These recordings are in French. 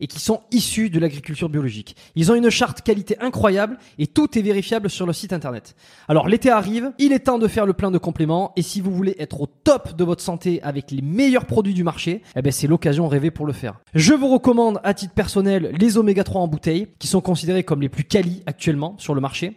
et qui sont issus de l'agriculture biologique. Ils ont une charte qualité incroyable et tout est vérifiable sur le site internet. Alors l'été arrive, il est temps de faire le plein de compléments et si vous voulez être au top de votre santé avec les meilleurs produits du marché, eh ben c'est l'occasion rêvée pour le faire. Je vous recommande à titre personnel les oméga 3 en bouteille qui sont considérés comme les plus quali actuellement sur le marché.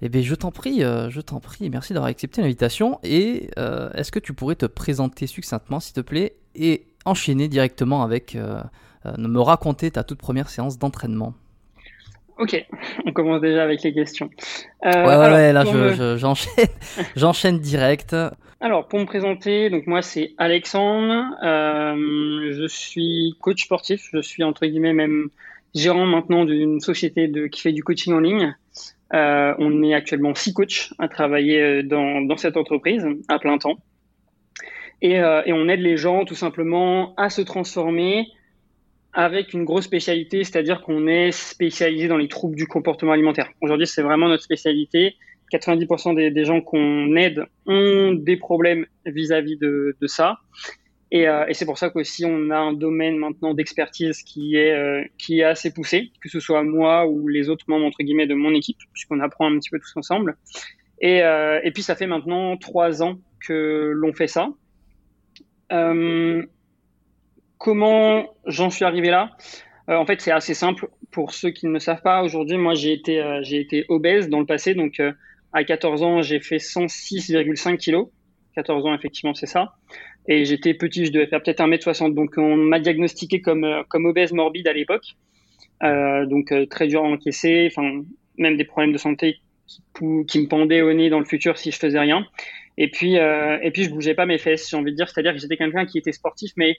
Eh bien, je t'en prie, euh, je t'en prie. Merci d'avoir accepté l'invitation. Et euh, est-ce que tu pourrais te présenter succinctement, s'il te plaît, et enchaîner directement avec euh, me raconter ta toute première séance d'entraînement? Ok, on commence déjà avec les questions. ouais, ouais, là, j'enchaîne, j'enchaîne direct. Alors, pour me présenter, donc moi, c'est Alexandre. je suis coach sportif. Je suis entre guillemets même gérant maintenant d'une société de, qui fait du coaching en ligne. Euh, on est actuellement six coachs à travailler euh, dans, cette entreprise à plein temps. Et, euh, et, on aide les gens tout simplement à se transformer avec une grosse spécialité, c'est-à-dire qu'on est spécialisé dans les troubles du comportement alimentaire. Aujourd'hui, c'est vraiment notre spécialité. 90% des, des gens qu'on aide ont des problèmes vis-à-vis de, ça. Et, euh, et c'est pour ça qu'aussi on a un domaine maintenant d'expertise qui est euh, qui est assez poussé, que ce soit moi ou les autres membres entre guillemets de mon équipe, puisqu'on apprend un petit peu tous ensemble. Et, euh, et puis ça fait maintenant trois ans que l'on fait ça. Comment j'en suis arrivé là? En fait, c'est assez simple pour ceux qui ne le savent pas. Aujourd'hui, moi, j'ai été j'ai été obèse dans le passé, donc à 14 ans, j'ai fait 106,5 kilos. 14 ans, effectivement, c'est ça. Et j'étais petit, je devais faire peut-être 1m60. Donc on m'a diagnostiqué comme, euh, comme obèse morbide à l'époque. Euh, donc euh, très dur à encaisser, même des problèmes de santé qui, me pendaient au nez dans le futur si je faisais rien. Et puis euh, et puis je bougeais pas mes fesses, j'ai envie de dire, c'est-à-dire que j'étais quelqu'un qui était sportif, mais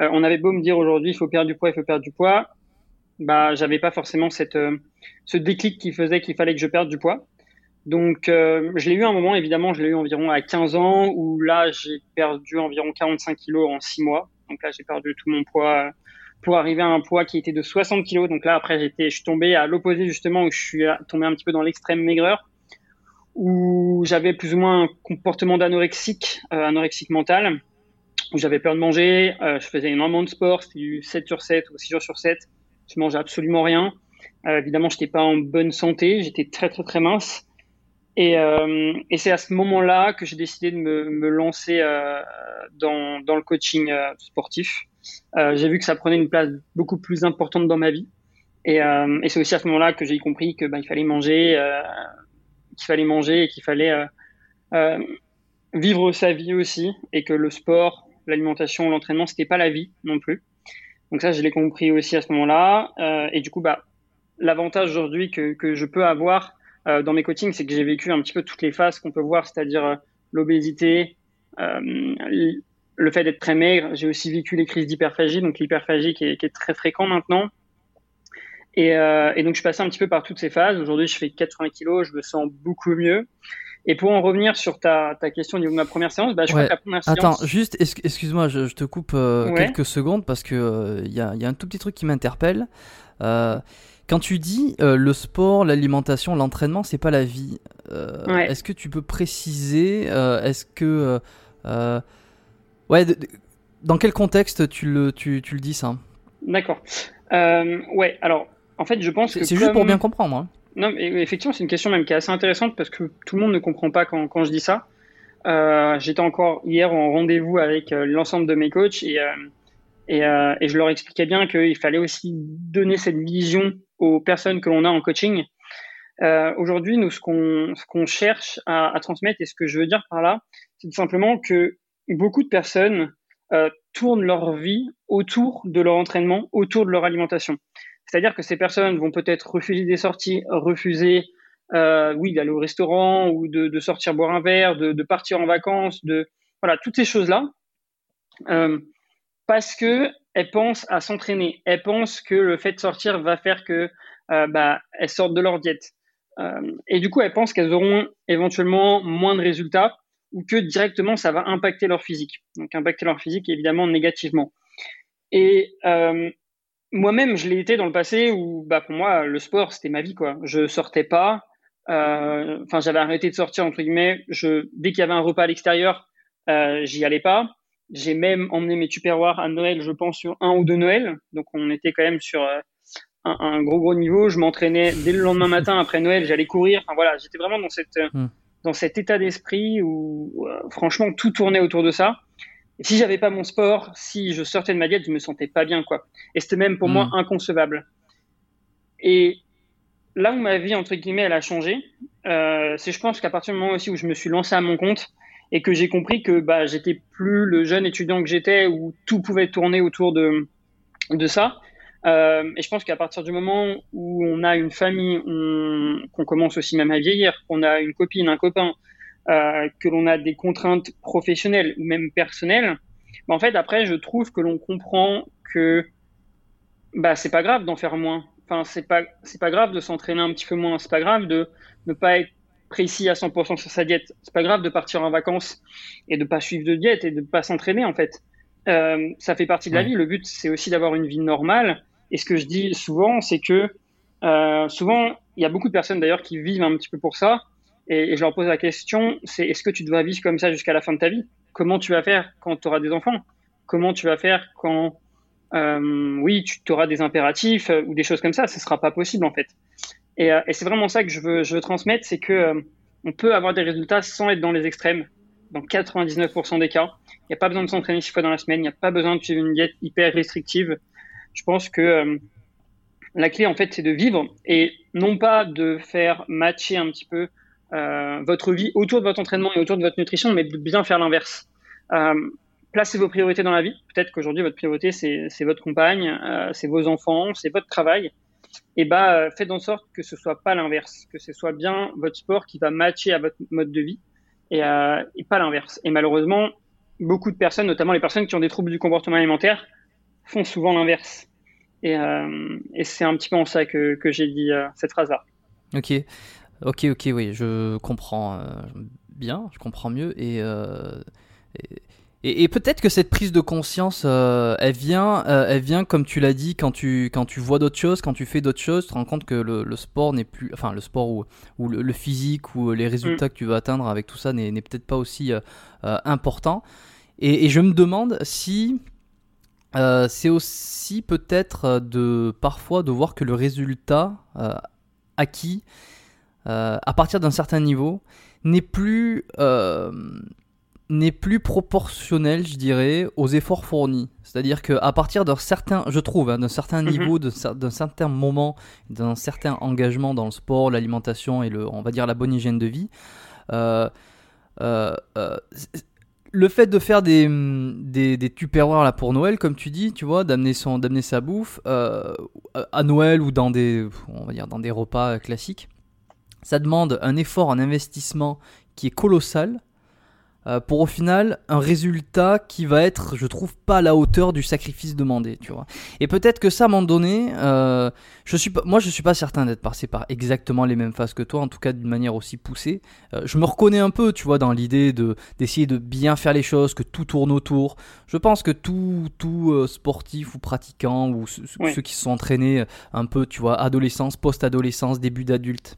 on avait beau me dire aujourd'hui il faut perdre du poids, il faut perdre du poids, bah, j'avais pas forcément cette, ce déclic qui faisait qu'il fallait que je perde du poids. Donc, je l'ai eu un moment, évidemment, je l'ai eu environ à 15 ans, où là, j'ai perdu environ 45 kilos en 6 mois. Donc là, j'ai perdu tout mon poids pour arriver à un poids qui était de 60 kilos. Donc là, après, j'étais, je suis tombé à l'opposé justement, où je suis tombé un petit peu dans l'extrême maigreur, où j'avais plus ou moins un comportement d'anorexique, euh, anorexique mental, où j'avais peur de manger, euh, je faisais énormément de sport, c'était du 7 sur 7 ou 6 jours sur 7, je mangeais absolument rien. Euh, évidemment, j'étais pas en bonne santé, j'étais très très très mince. Et, euh, et c'est à ce moment-là que j'ai décidé de me, lancer euh, dans, le coaching euh, sportif. J'ai vu que ça prenait une place beaucoup plus importante dans ma vie. Et, c'est aussi à ce moment-là que j'ai compris que bah, il fallait manger, qu'il fallait manger et qu'il fallait vivre sa vie aussi, et que le sport, l'alimentation, l'entraînement, c'était pas la vie non plus. Donc ça, je l'ai compris aussi à ce moment-là. et du coup, bah, l'avantage aujourd'hui que je peux avoir dans mes coachings, c'est que j'ai vécu un petit peu toutes les phases qu'on peut voir, c'est-à-dire l'obésité, euh, le fait d'être très maigre, j'ai aussi vécu les crises d'hyperphagie, donc l'hyperphagie qui, qui est, très fréquent maintenant. Et, euh, et, donc je suis passé un petit peu par toutes ces phases. Aujourd'hui, je fais 80 kilos, je me sens beaucoup mieux. Et pour en revenir sur ta, ta question au niveau de ma première séance, bah, je crois que la première séance... Attends, juste, excuse-moi, je, je, te coupe euh, quelques secondes parce que il euh, y, a, y, a, un tout petit truc qui m'interpelle. Euh, quand tu dis euh, le sport, l'alimentation, l'entraînement, c'est pas la vie. Ouais. Est-ce que tu peux préciser Est-ce que Ouais, dans quel contexte tu le, tu, tu le dis ça? D'accord. Euh, ouais, alors, en fait, je pense que. C'est juste pour bien comprendre. Hein. Non, mais effectivement, c'est une question même qui est assez intéressante parce que tout le monde ne comprend pas quand, quand je dis ça. Euh, J'étais encore hier en rendez-vous avec euh, l'ensemble de mes coachs et, euh, et, euh, et, je leur expliquais bien qu'il fallait aussi donner cette vision aux personnes que l'on a en coaching. Aujourd'hui, nous, ce qu'on qu'on cherche à, à transmettre et ce que je veux dire par là, c'est tout simplement que beaucoup de personnes euh, tournent leur vie autour de leur entraînement, autour de leur alimentation. C'est-à-dire que ces personnes vont peut-être refuser des sorties, refuser, euh, oui, d'aller au restaurant ou de, de, sortir boire un verre, de, de, partir en vacances, de voilà toutes ces choses-là, euh, parce que elles pensent à s'entraîner. Elles pensent que le fait de sortir va faire que euh, bah, elles sortent de leur diète. Euh, et du coup, elles pensent qu'elles auront éventuellement moins de résultats ou que directement ça va impacter leur physique. Donc impacter leur physique évidemment négativement. Et euh, moi-même, je l'ai été dans le passé où, bah, pour moi, le sport c'était ma vie quoi. Je sortais pas. Enfin, j'avais arrêté de sortir entre guillemets. Je, dès qu'il y avait un repas à l'extérieur, j'y allais pas. J'ai même emmené mes tupperwares à Noël, je pense sur un ou deux Noël. Donc on était quand même sur euh, un, un, gros gros niveau. Je m'entraînais dès le lendemain matin après Noël, j'allais courir. Enfin voilà, j'étais vraiment dans cette hmm dans cet état d'esprit où euh, franchement tout tournait autour de ça. Et si j'avais pas mon sport, si je sortais de ma diète, je me sentais pas bien quoi. Et c'était même pour moi mm. inconcevable. Et là où ma vie entre guillemets elle a changé, euh, c'est je pense qu'à partir du moment aussi où je me suis lancé à mon compte et que j'ai compris que bah j'étais plus le jeune étudiant que j'étais où tout pouvait tourner autour de de ça. Euh, et je pense qu'à partir du moment où on a une famille, qu'on commence aussi même à vieillir, qu'on a une copine, un copain, euh, que l'on a des contraintes professionnelles ou même personnelles, bah en fait après je trouve que l'on comprend que bah c'est pas grave d'en faire moins. Enfin c'est pas c'est pas grave de s'entraîner un petit peu moins. C'est pas grave de ne pas être précis à 100% sur sa diète. C'est pas grave de partir en vacances et de pas suivre de diète et de pas s'entraîner en fait. Euh, ça fait partie de la vie. Le but, c'est aussi d'avoir une vie normale et ce que je dis souvent, c'est que euh, souvent, il y a beaucoup de personnes d'ailleurs qui vivent un petit peu pour ça. Et, et je leur pose la question, c'est est-ce que tu dois vivre comme ça jusqu'à la fin de ta vie? Comment tu vas faire quand tu auras des enfants? Comment tu vas faire quand, euh, oui, tu auras des impératifs ou des choses comme ça? Ce sera pas possible en fait. Et, euh, et c'est vraiment ça que je veux, transmettre, c'est que euh, on peut avoir des résultats sans être dans les extrêmes. Dans 99% des cas, il n'y a pas besoin de s'entraîner six fois dans la semaine, il n'y a pas besoin de suivre une diète hyper restrictive je pense que euh, la clé, en fait, c'est de vivre et non pas de faire matcher un petit peu votre vie autour de votre entraînement et autour de votre nutrition, mais de bien faire l'inverse. Placez vos priorités dans la vie. Peut-être qu'aujourd'hui, votre priorité, c'est votre compagne, c'est vos enfants, c'est votre travail. Et bah, faites en sorte que ce soit pas l'inverse, que ce soit bien votre sport qui va matcher à votre mode de vie et, euh, pas l'inverse. Et malheureusement, beaucoup de personnes, notamment les personnes qui ont des troubles du comportement alimentaire, font souvent l'inverse. Et, et c'est un petit peu en ça que, j'ai dit cette phrase-là. Ok, ok, ok, oui, je comprends bien, je comprends mieux. Et, peut-être que cette prise de conscience, euh, elle vient, euh, elle vient comme tu l'as dit, quand tu quand tu vois d'autres choses, quand tu fais d'autres choses, tu te rends compte que le, sport n'est plus, enfin le sport ou, ou le, physique ou les résultats mm. que tu vas atteindre avec tout ça n'est peut-être pas aussi euh, important. Et, je me demande si c'est aussi peut-être de parfois de voir que le résultat acquis à partir d'un certain niveau n'est plus n'est plus proportionnel, je dirais, aux efforts fournis. C'est-à-dire qu'à partir d'un certain, je trouve, hein, d'un certain mhm. niveau, d'un certain moment, d'un certain engagement dans le sport, l'alimentation et le, on va dire la bonne hygiène de vie, euh, euh, euh, le fait de faire des, des, des là pour Noël, comme tu dis, tu vois, d'amener son, d'amener sa bouffe à Noël ou dans des, on va dire dans des repas classiques, ça demande un effort, un investissement qui est colossal euh, pour au final un résultat qui va être, je trouve, pas à la hauteur du sacrifice demandé, tu vois. Et peut-être que ça, à un moment donné, euh, je suis pas, moi je suis pas certain d'être passé par exactement les mêmes phases que toi, en tout cas d'une manière aussi poussée. Euh, je me reconnais un peu, tu vois, dans l'idée de d'essayer de bien faire les choses, que tout tourne autour. Je pense que tout, tout sportif ou pratiquant ou ceux qui se sont entraînés un peu, tu vois, adolescence, post-adolescence, début d'adulte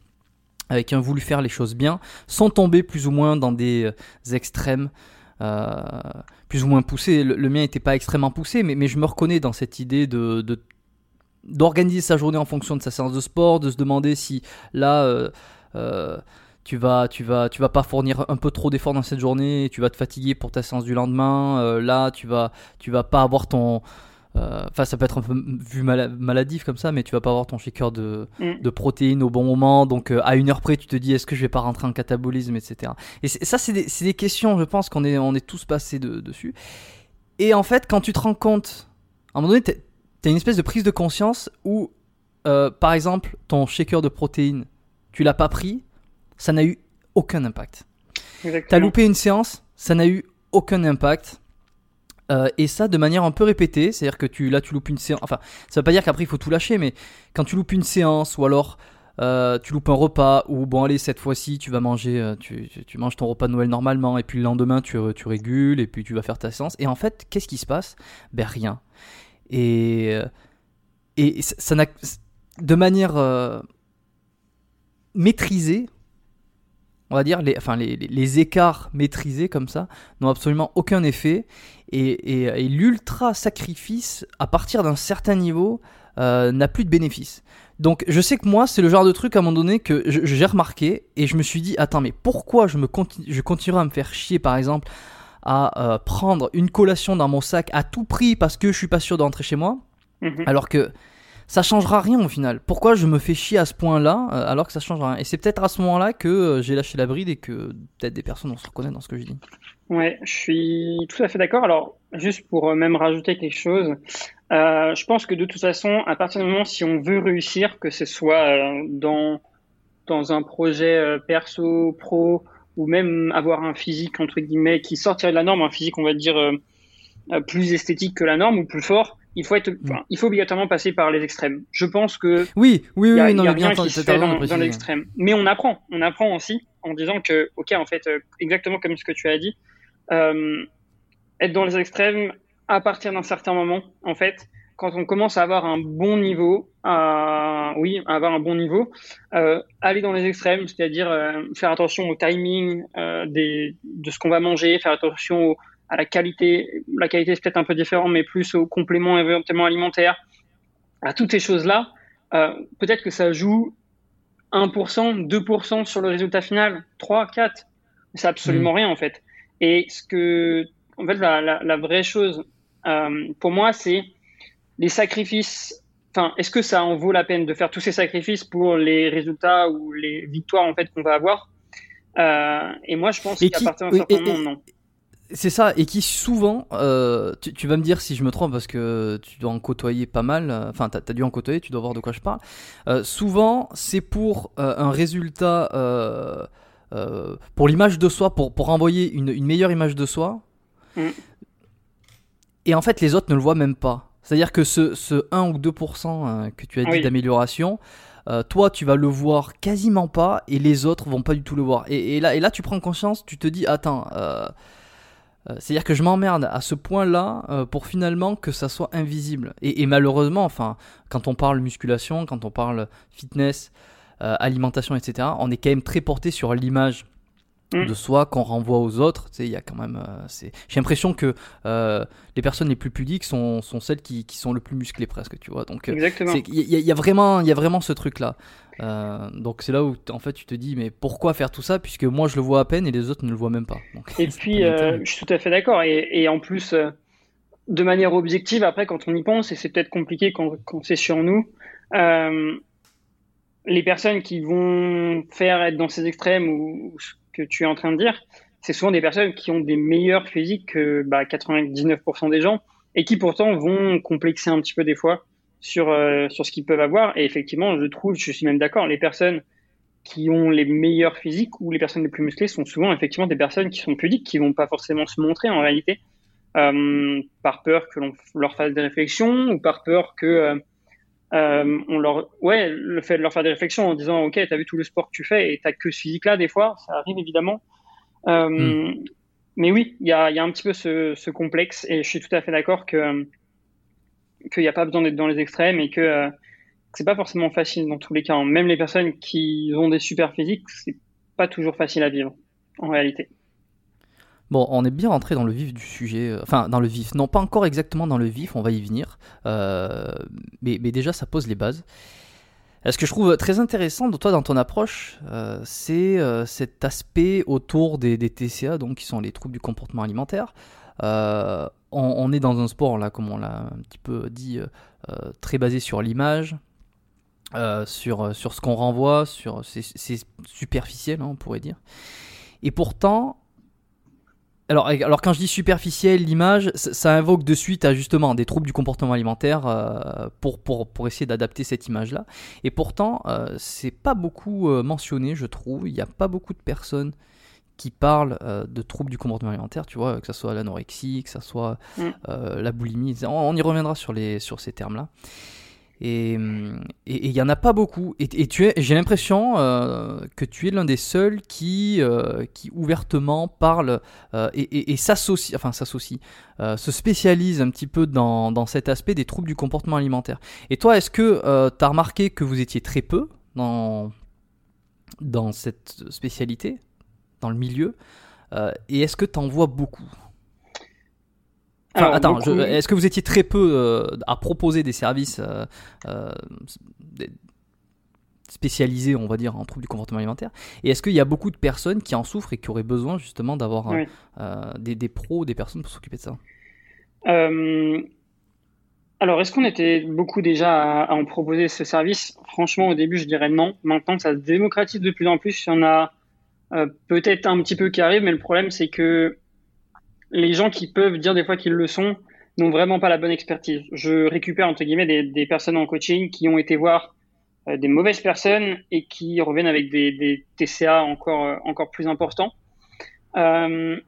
avec un voulu faire les choses bien, sans tomber plus ou moins dans des euh, extrêmes. Euh, plus ou moins poussés. Le, mien n'était pas extrêmement poussé, mais, je me reconnais dans cette idée de, d'organiser sa journée en fonction de sa séance de sport, de se demander si là euh, tu vas tu vas tu vas pas fournir un peu trop d'efforts dans cette journée, tu vas te fatiguer pour ta séance du lendemain. là tu vas tu vas pas avoir ton enfin, ça peut être un peu vu maladif comme ça, mais tu vas pas avoir ton shaker de, mm. de protéines au bon moment. Donc, euh, à une heure près, tu te dis est-ce que je vais pas rentrer en catabolisme, etc. Et ça, c'est des, des, questions, je pense qu'on est, on est tous passés dessus. Et en fait, quand tu te rends compte, à un moment donné, tu as une espèce de prise de conscience où, euh, par exemple, ton shaker de protéines, tu l'as pas pris, ça n'a eu aucun impact. Tu as loupé une séance, ça n'a eu aucun impact. Euh, et ça de manière un peu répétée, c'est-à-dire que tu, là tu loupes une séance, enfin ça veut pas dire qu'après il faut tout lâcher, mais quand tu loupes une séance ou alors euh, tu loupes un repas ou bon allez cette fois-ci tu vas manger, euh, tu, tu, manges ton repas de Noël normalement et puis le lendemain tu, tu régules et puis tu vas faire ta séance et en fait qu'est-ce qui se passe? Ben rien. Et, et ça n'a de manière maîtrisée, on va dire, les, enfin, les, les, écarts maîtrisés comme ça n'ont absolument aucun effet. Et, et, l'ultra sacrifice, à partir d'un certain niveau, euh, n'a plus de bénéfice. Donc je sais que moi, c'est le genre de truc à un moment donné que j'ai remarqué et je me suis dit, attends, mais pourquoi je, me continue, je continuerai à me faire chier, par exemple, à euh, prendre une collation dans mon sac à tout prix parce que je suis pas sûr d'entrer chez moi, mhm. alors que ça changera rien au final. Pourquoi je me fais chier à ce point-là euh, alors que ça changera rien? Et c'est peut-être à ce moment-là que euh, j'ai lâché la bride et que peut-être des personnes vont se reconnaître dans ce que je dis. Ouais, je suis tout à fait d'accord. Alors, juste pour euh, même rajouter quelque chose, je pense que de toute façon, à partir du moment si on veut réussir, que ce soit dans dans un projet perso, pro, ou même avoir un physique entre guillemets qui sortirait de la norme, un physique on va dire plus esthétique que la norme ou plus fort, il faut être, mm. il faut obligatoirement passer par les extrêmes. Je pense que oui, oui, oui, non, y a bien qui se fait dans, dans l'extrême. Mais on apprend, on apprend aussi en disant que, ok, en fait, euh, exactement comme ce que tu as dit, euh, être dans les extrêmes à partir d'un certain moment, en fait, quand on commence à avoir un bon niveau, à, oui, à avoir un bon niveau, euh, aller dans les extrêmes, c'est-à-dire euh, faire attention au timing des, de ce qu'on va manger, faire attention au, à la qualité. La qualité, c'est peut-être un peu différent, mais plus aux compléments éventuellement alimentaires. À toutes ces choses-là, euh, peut-être que ça joue 1%, 2% sur le résultat final, 3, 4. C'est absolument mmh. rien, en fait. Et ce que, en fait, la, la, la vraie chose, euh, pour moi, c'est les sacrifices. Enfin, est-ce que ça en vaut la peine de faire tous ces sacrifices pour les résultats ou les victoires, en fait, qu'on va avoir? Euh, et moi, je pense qu'à partir d'un certain moment, non. C'est ça, et qui souvent, euh, tu, vas me dire si je me trompe parce que tu dois en côtoyer pas mal, euh, enfin tu as, dû en côtoyer, tu dois voir de quoi je parle. Euh, souvent, c'est pour un résultat, pour l'image de soi, pour, pour envoyer une, meilleure image de soi. Mm. Et en fait, les autres ne le voient même pas. C'est-à-dire que ce, ce 1 ou 2% que tu as dit d'amélioration, toi tu vas le voir quasiment pas et les autres vont pas du tout le voir. Et, là, et là tu prends conscience, tu te dis attends, euh, c'est-à-dire que je m'emmerde à ce point-là euh, pour finalement que ça soit invisible. Et, malheureusement, enfin, quand on parle musculation, quand on parle fitness, euh, alimentation, etc., on est quand même très porté sur l'image mm. de soi qu'on renvoie aux autres. il y a quand même. J'ai l'impression que les personnes les plus pudiques sont, sont celles qui, qui, sont le plus musclées presque, tu vois. Donc, il y, a vraiment, il y a vraiment ce truc-là. Euh, donc c'est là où en fait tu te dis mais pourquoi faire tout ça puisque moi je le vois à peine et les autres ne le voient même pas. et puis euh, je suis tout à fait d'accord et, en plus euh, de manière objective après quand on y pense et c'est peut-être compliqué quand, c'est sur nous les personnes qui vont faire être dans ces extrêmes ou, que tu es en train de dire c'est souvent des personnes qui ont des meilleurs physiques que bah, 99% des gens et qui pourtant vont complexer un petit peu des fois sur, euh, sur ce qu'ils peuvent avoir. Et effectivement, je trouve, je suis même d'accord, les personnes qui ont les meilleurs physiques ou les personnes les plus musclées sont souvent effectivement des personnes qui sont pudiques, qui vont pas forcément se montrer en réalité, euh, par peur que l'on leur fasse des réflexions ou par peur que euh, on leur, ouais, le fait de leur faire des réflexions en disant, ok, t'as vu tout le sport que tu fais et t'as que ce physique-là, des fois, ça arrive évidemment. Euh, hmm. Mais oui, il y a, y a, un petit peu ce, ce, complexe et je suis tout à fait d'accord que qu'il n'y a pas besoin d'être dans les extrêmes et que euh, c'est pas forcément facile dans tous les cas. Même les personnes qui ont des super physiques, c'est pas toujours facile à vivre en réalité. Bon, on est bien rentré dans le vif du sujet, euh, enfin dans le vif, non pas encore exactement dans le vif, on va y venir, euh, mais, déjà ça pose les bases. Ce que je trouve très intéressant de toi dans ton approche, c'est cet aspect autour des, TCA, donc qui sont les troubles du comportement alimentaire. Euh, on, est dans un sport, là, comme on l'a un petit peu dit, euh, euh, très basé sur l'image, sur, sur ce qu'on renvoie, sur c'est superficiel, hein, on pourrait dire. Et pourtant, alors, alors quand je dis superficiel, l'image, ça, invoque de suite à justement des troubles du comportement alimentaire pour, pour, pour, essayer d'adapter cette image-là. Et pourtant, c'est pas beaucoup mentionné, je trouve. Il n'y a pas beaucoup de personnes qui parlent euh, de troubles du comportement alimentaire, tu vois, que ce soit l'anorexie, que ce soit mm. euh, la boulimie. On, y reviendra sur, les, sur ces termes-là. Et il n'y en a pas beaucoup. Et, et tu j'ai l'impression euh, que tu es l'un des seuls qui, qui ouvertement parle et, et s'associe, enfin s'associe, se spécialise un petit peu dans, dans, cet aspect des troubles du comportement alimentaire. Et toi, est-ce que tu as remarqué que vous étiez très peu dans, dans cette spécialité dans le milieu. Euh, et est-ce que tu en vois beaucoup? Attends, est-ce que vous étiez très peu euh, à proposer des services euh, spécialisés, on va dire, en troubles du comportement alimentaire? Et est-ce qu'il y a beaucoup de personnes qui en souffrent et qui auraient besoin justement d'avoir des, des, pros, des personnes pour s'occuper de ça? Alors, est-ce qu'on était beaucoup déjà à, en proposer ce service Franchement, au début, je dirais non. Maintenant, ça se démocratise de plus en plus. Il y en a euh, peut-être un petit peu qui arrive, mais le problème c'est que les gens qui peuvent dire des fois qu'ils le sont n'ont vraiment pas la bonne expertise. Je récupère entre guillemets des, des personnes en coaching qui ont été voir euh, des mauvaises personnes et qui reviennent avec des, TCA encore euh, encore plus importants. Euh,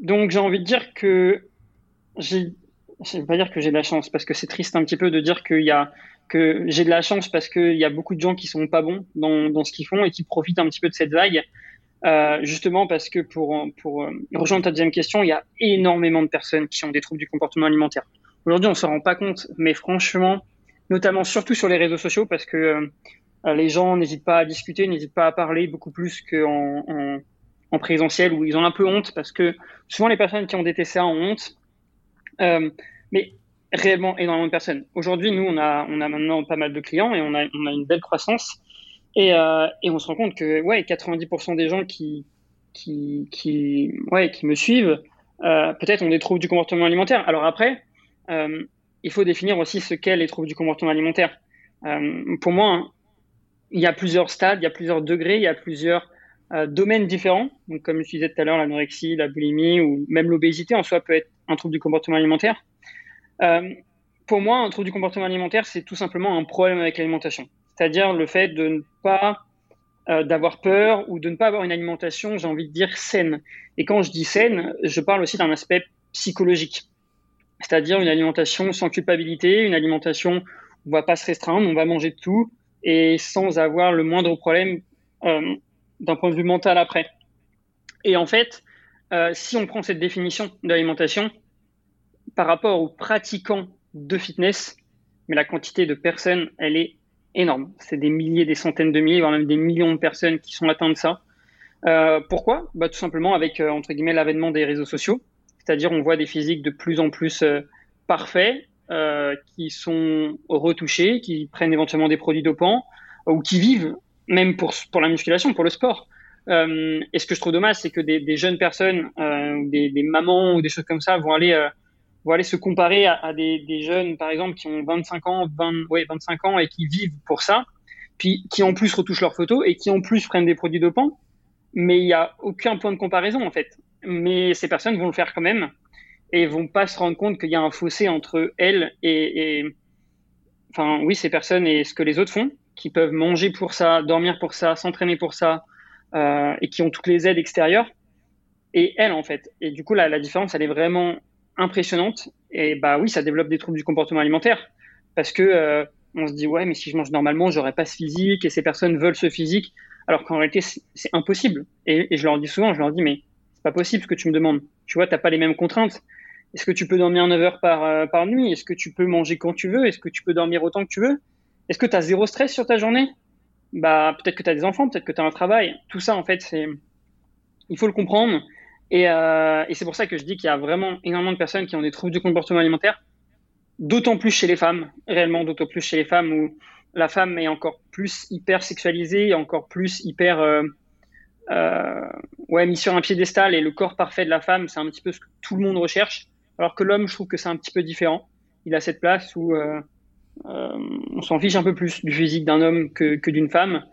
donc j'ai envie de dire que j'ai, je vais pas dire que j'ai de la chance parce que c'est triste un petit peu de dire que j'ai de la chance parce qu'il y a beaucoup de gens qui sont pas bons dans, dans ce qu'ils font et qui profitent un petit peu de cette vague euh, justement parce que pour, pour euh, rejoindre ta deuxième question, il y a énormément de personnes qui ont des troubles du comportement alimentaire. Aujourd'hui, on ne se rend pas compte, mais franchement, notamment surtout sur les réseaux sociaux, parce que euh, les gens n'hésitent pas à discuter, n'hésitent pas à parler beaucoup plus qu'en en, en, présentiel, où ils ont un peu honte, parce que souvent les personnes qui ont des TCA ont honte. Euh, mais réellement énormément de personnes. Aujourd'hui, nous, on a, on a maintenant pas mal de clients et on a, on a une belle croissance. Et, euh, et on se rend compte que ouais, 90% des gens qui, qui, qui, ouais, qui me suivent, euh, peut-être ont des troubles du comportement alimentaire. Alors après, euh, il faut définir aussi ce qu'est les troubles du comportement alimentaire. Pour moi, il y a plusieurs stades, il y a plusieurs degrés, il y a plusieurs domaines différents. Donc, comme je disais tout à l'heure, l'anorexie, la boulimie ou même l'obésité en soi peut être un trouble du comportement alimentaire. Pour moi, un trouble du comportement alimentaire, c'est tout simplement un problème avec l'alimentation c'est-à-dire le fait de ne pas euh, d'avoir peur ou de ne pas avoir une alimentation, j'ai envie de dire saine. Et quand je dis saine, je parle aussi d'un aspect psychologique. c'est-à-dire une alimentation sans culpabilité, une alimentation où on va pas se restreindre, on va manger de tout et sans avoir le moindre problème euh, d'un point de vue mental après. Et en fait, euh, si on prend cette définition d'alimentation par rapport aux pratiquants de fitness, mais la quantité de personnes, elle est énorme. C'est des milliers, des centaines de milliers, voire même des millions de personnes qui sont atteintes de ça. Euh, pourquoi? Bah, Tout simplement avec, euh, entre guillemets, l'avènement des réseaux sociaux. C'est-à-dire, on voit des physiques de plus en plus euh, parfaits, qui sont retouchés, qui prennent éventuellement des produits dopants, ou qui vivent, même pour, pour la musculation, pour le sport. et ce que je trouve dommage, c'est que des, jeunes personnes, des, des, mamans ou des choses comme ça, vont aller vont aller se comparer à, des, jeunes, par exemple, qui ont 25 ans, 20, ouais, 25 ans et qui vivent pour ça, puis qui en plus retouchent leurs photos et qui en plus prennent des produits dopants mais il n'y a aucun point de comparaison en fait. Mais ces personnes vont le faire quand même et vont pas se rendre compte qu'il y a un fossé entre elles et, enfin oui ces personnes et ce que les autres font, qui peuvent manger pour ça, dormir pour ça, s'entraîner pour ça euh, et qui ont toutes les aides extérieures et elles en fait. Et du coup la différence elle est vraiment impressionnante et bah oui ça développe des troubles du comportement alimentaire parce que euh, on se dit ouais mais si je mange normalement j'aurais pas ce physique et ces personnes veulent ce physique alors qu'en réalité, c'est impossible. Et, je leur dis souvent, je leur dis, mais c'est pas possible ce que tu me demandes. Tu vois, t'as pas les mêmes contraintes. Est-ce que tu peux dormir 9 heures par, euh, par nuit? Est-ce que tu peux manger quand tu veux? Est-ce que tu peux dormir autant que tu veux? Est-ce que tu as zéro stress sur ta journée? Bah, peut-être que tu as des enfants, peut-être que tu as un travail. Tout ça, en fait, c'est il faut le comprendre. Et, euh, et c'est pour ça que je dis qu'il y a vraiment énormément de personnes qui ont des troubles du comportement alimentaire, d'autant plus chez les femmes, réellement, d'autant plus chez les femmes où la femme est encore plus hyper sexualisée, encore plus hyper euh, euh, ouais, mis sur un piédestal et le corps parfait de la femme, c'est un petit peu ce que tout le monde recherche. Alors que l'homme, je trouve que c'est un petit peu différent. Il a cette place où euh, on s'en fiche un peu plus du physique d'un homme que, d'une femme,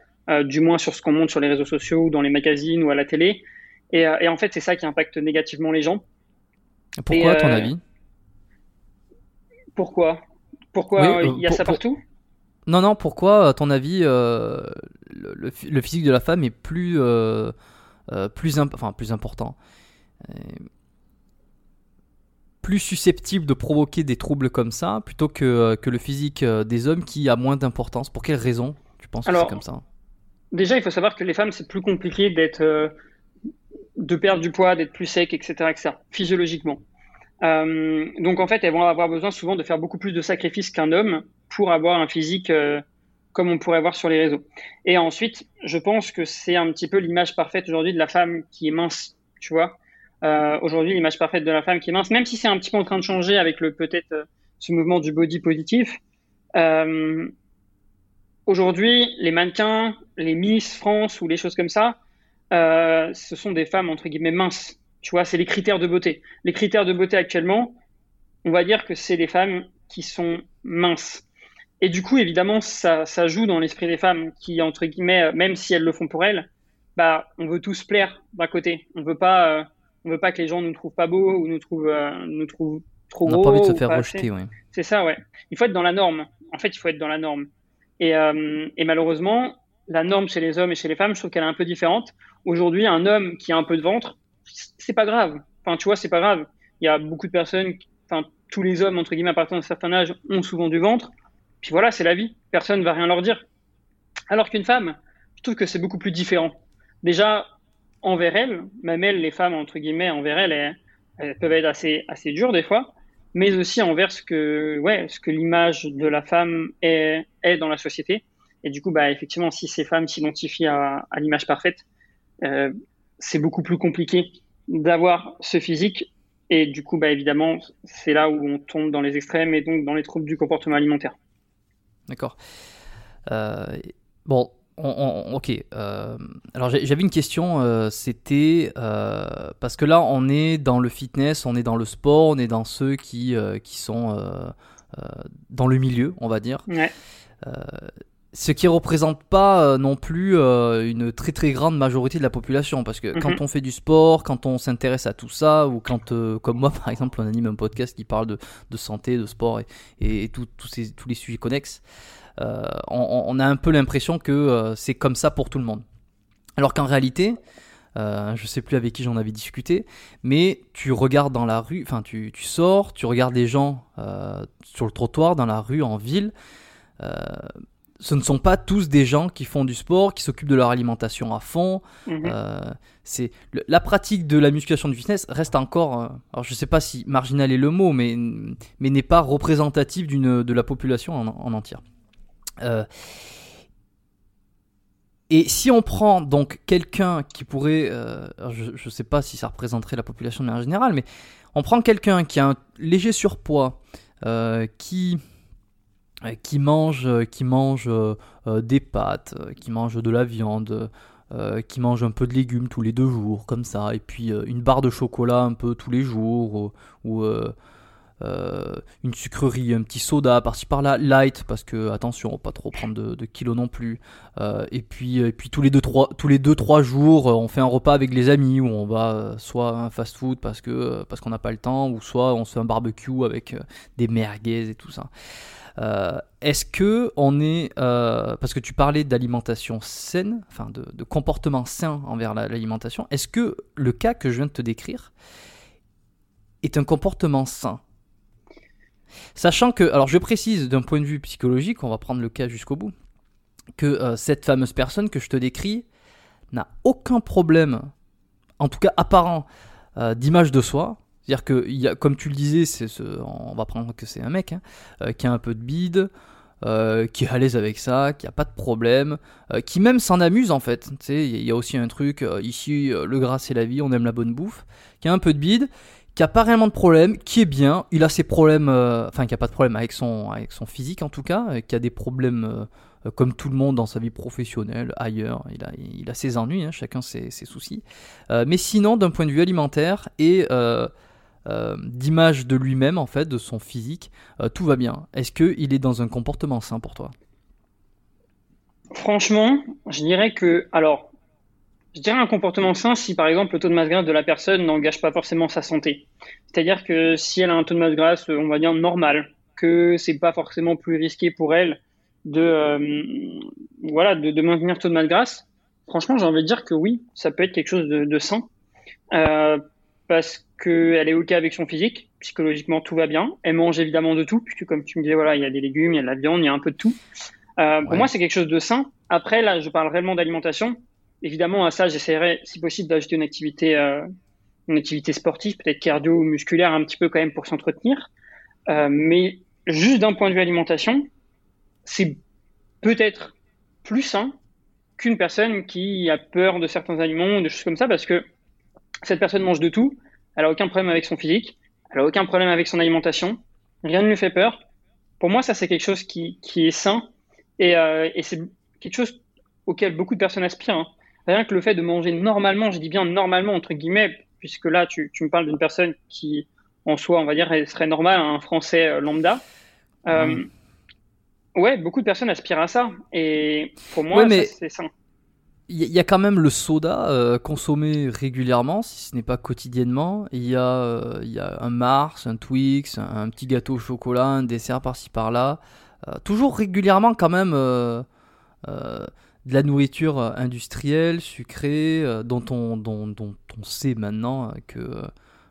du moins sur ce qu'on montre sur les réseaux sociaux dans les magazines ou à la télé. Et, en fait, c'est ça qui impacte négativement les gens. Pourquoi, à ton avis? Pourquoi? Pourquoi il y a ça partout? Non, non, pourquoi, à ton avis, euh, le, le, physique de la femme est plus, euh, euh, plus, enfin, plus important plus susceptible de provoquer des troubles comme ça plutôt que, que le physique des hommes qui a moins d'importance? Pour quelle raison tu penses que c'est comme ça? Déjà, il faut savoir que les femmes, c'est plus compliqué d'être, de perdre du poids, d'être plus sec, etc., etc., physiologiquement. donc en fait, elles vont avoir besoin souvent de faire beaucoup plus de sacrifices qu'un homme pour avoir un physique euh, comme on pourrait voir sur les réseaux. Et ensuite, je pense que c'est un petit peu l'image parfaite aujourd'hui de la femme qui est mince, tu vois. Euh, aujourd'hui, l'image parfaite de la femme qui est mince, même si c'est un petit peu en train de changer avec le peut-être euh, ce mouvement du body positif. aujourd'hui, les mannequins, les Miss France ou les choses comme ça, ce sont des femmes entre guillemets minces. Tu vois, c'est les critères de beauté. Les critères de beauté actuellement, on va dire que c'est des femmes qui sont minces. Et du coup, évidemment, ça, ça joue dans l'esprit des femmes qui, entre guillemets, euh, même si elles le font pour elles, bah, on veut tous plaire d'un côté. On veut pas, euh, on veut pas que les gens nous trouvent pas beaux ou nous trouvent, euh, nous trouvent trop gros. On n'a pas envie de se faire rejeter. C'est ça, ouais. Il faut être dans la norme. En fait, il faut être dans la norme. Et, et malheureusement, la norme chez les hommes et chez les femmes, je trouve qu'elle est un peu différente. Aujourd'hui, un homme qui a un peu de ventre, c'est pas grave. Enfin, tu vois, c'est pas grave. Il y a beaucoup de personnes, enfin, tous les hommes, entre guillemets, à partir d'un certain âge, ont souvent du ventre. Puis voilà, c'est la vie. Personne ne va rien leur dire. Alors qu'une femme, je trouve que c'est beaucoup plus différent. Déjà, envers elle, même elles, les femmes, entre guillemets, envers elles, elles, peuvent être assez, assez dures des fois, mais aussi envers ce que, ouais, ce que l'image de la femme est, est dans la société. Et du coup, bah, effectivement, si ces femmes s'identifient à, à l'image parfaite, euh, c'est beaucoup plus compliqué d'avoir ce physique. Et du coup, bah, évidemment, c'est là où on tombe dans les extrêmes et donc dans les troubles du comportement alimentaire. D'accord. Euh, bon, ok. Euh, alors j'avais une question, euh, c'était parce que là on est dans le fitness, on est dans le sport, on est dans ceux qui, qui sont dans le milieu, on va dire. Ouais. Ce qui représente pas non plus une très très grande majorité de la population, parce que quand mhm. on fait du sport, quand on s'intéresse à tout ça, ou quand, comme moi par exemple, on anime un podcast qui parle de, de santé, de sport et, et, tout, ces, tous les sujets connexes, euh, on, a un peu l'impression que euh, c'est comme ça pour tout le monde. Alors qu'en réalité, euh, je sais plus avec qui j'en avais discuté, mais tu regardes dans la rue, enfin tu, tu, sors, tu regardes les gens euh, sur le trottoir, dans la rue, en ville. Euh, ce ne sont pas tous des gens qui font du sport, qui s'occupent de leur alimentation à fond. Mhm. c'est la pratique de la musculation du fitness reste encore, alors je sais pas si marginal est le mot, mais, mais n'est pas représentative d'une de la population en, en entière. Et si on prend donc quelqu'un qui pourrait, euh, je ne sais pas si ça représenterait la population de manière générale, mais on prend quelqu'un qui a un léger surpoids, euh, qui euh, qui mange, qui mange des pâtes, qui mange de la viande, qui mange un peu de légumes tous les deux jours, comme ça, et puis une barre de chocolat un peu tous les jours, ou, euh, une sucrerie, un petit soda par-ci par-là, light parce que attention, pas trop prendre de, kilos non plus. Euh, et puis, et puis tous les deux trois tous les deux trois jours, on fait un repas avec les amis où on va euh, soit un fast-food parce que parce qu'on n'a pas le temps, ou soit on se fait un barbecue avec des merguez et tout ça. Est-ce que on est parce que tu parlais d'alimentation saine, enfin de, comportement sain envers l'alimentation. Est-ce que le cas que je viens de te décrire est un comportement sain? Sachant que, alors je précise d'un point de vue psychologique, on va prendre le cas jusqu'au bout, que euh, cette fameuse personne que je te décris n'a aucun problème, en tout cas apparent, euh, d'image de soi. C'est-à-dire que, y a, comme tu le disais, c'est ce, on va prendre que c'est un mec hein, euh, qui a un peu de bide, qui est à l'aise avec ça, qui a pas de problème, qui même s'en amuse en fait. Il y, a aussi un truc, ici, le gras c'est la vie, on aime la bonne bouffe, qui a un peu de bide, qui a pas réellement de problème, qui est bien, il a ses problèmes, euh, enfin qui a pas de problème avec son, avec son physique en tout cas, qui a des problèmes euh, comme tout le monde dans sa vie professionnelle, ailleurs, il a, il a ses ennuis, hein, chacun ses, ses soucis. Euh, mais sinon, d'un point de vue alimentaire et d'image de lui-même en fait, de son physique, tout va bien. Est-ce qu'il est dans un comportement sain pour toi? Franchement, je dirais que, alors, je dirais un comportement sain si par exemple le taux de masse grasse de la personne n'engage pas forcément sa santé. C'est-à-dire que si elle a un taux de masse grasse, on va dire normal, que c'est pas forcément plus risqué pour elle de euh, voilà de, maintenir taux de masse grasse. Franchement, j'ai envie de dire que oui, ça peut être quelque chose de, sain euh, parce qu'elle est ok avec son physique, psychologiquement tout va bien. Elle mange évidemment de tout, puisque comme tu me disais voilà, il y a des légumes, il y a de la viande, il y a un peu de tout. Euh, Pour moi, c'est quelque chose de sain. Après, là, je parle réellement d'alimentation évidemment, à ça, j'essaierai, si possible, d'ajouter une activité, euh, une activité sportive, peut-être cardio ou musculaire, un petit peu quand même pour s'entretenir. Euh, mais juste d'un point de vue alimentation, c'est peut-être plus sain qu'une personne qui a peur de certains aliments ou de choses comme ça, parce que cette personne mange de tout, elle a aucun problème avec son physique, elle a aucun problème avec son alimentation, rien ne lui fait peur. Pour moi, ça c'est quelque chose qui, qui est sain et, euh, et c'est quelque chose auquel beaucoup de personnes aspirent. Hein. Rien que le fait de manger normalement, je dis bien normalement entre guillemets, puisque là tu, tu me parles d'une personne qui en soi, on va dire, serait normale, un Français euh, lambda. Euh, ouais, beaucoup de personnes aspirent à ça. Et pour moi, c'est ça. Il y, a quand même le soda euh, consommé régulièrement, si ce n'est pas quotidiennement. Il y, a, il y a un Mars, un Twix, un, petit gâteau au chocolat, un dessert par-ci par-là. toujours régulièrement quand même de la nourriture euh, industrielle, sucrée, euh, dont on, dont, dont on sait maintenant euh, que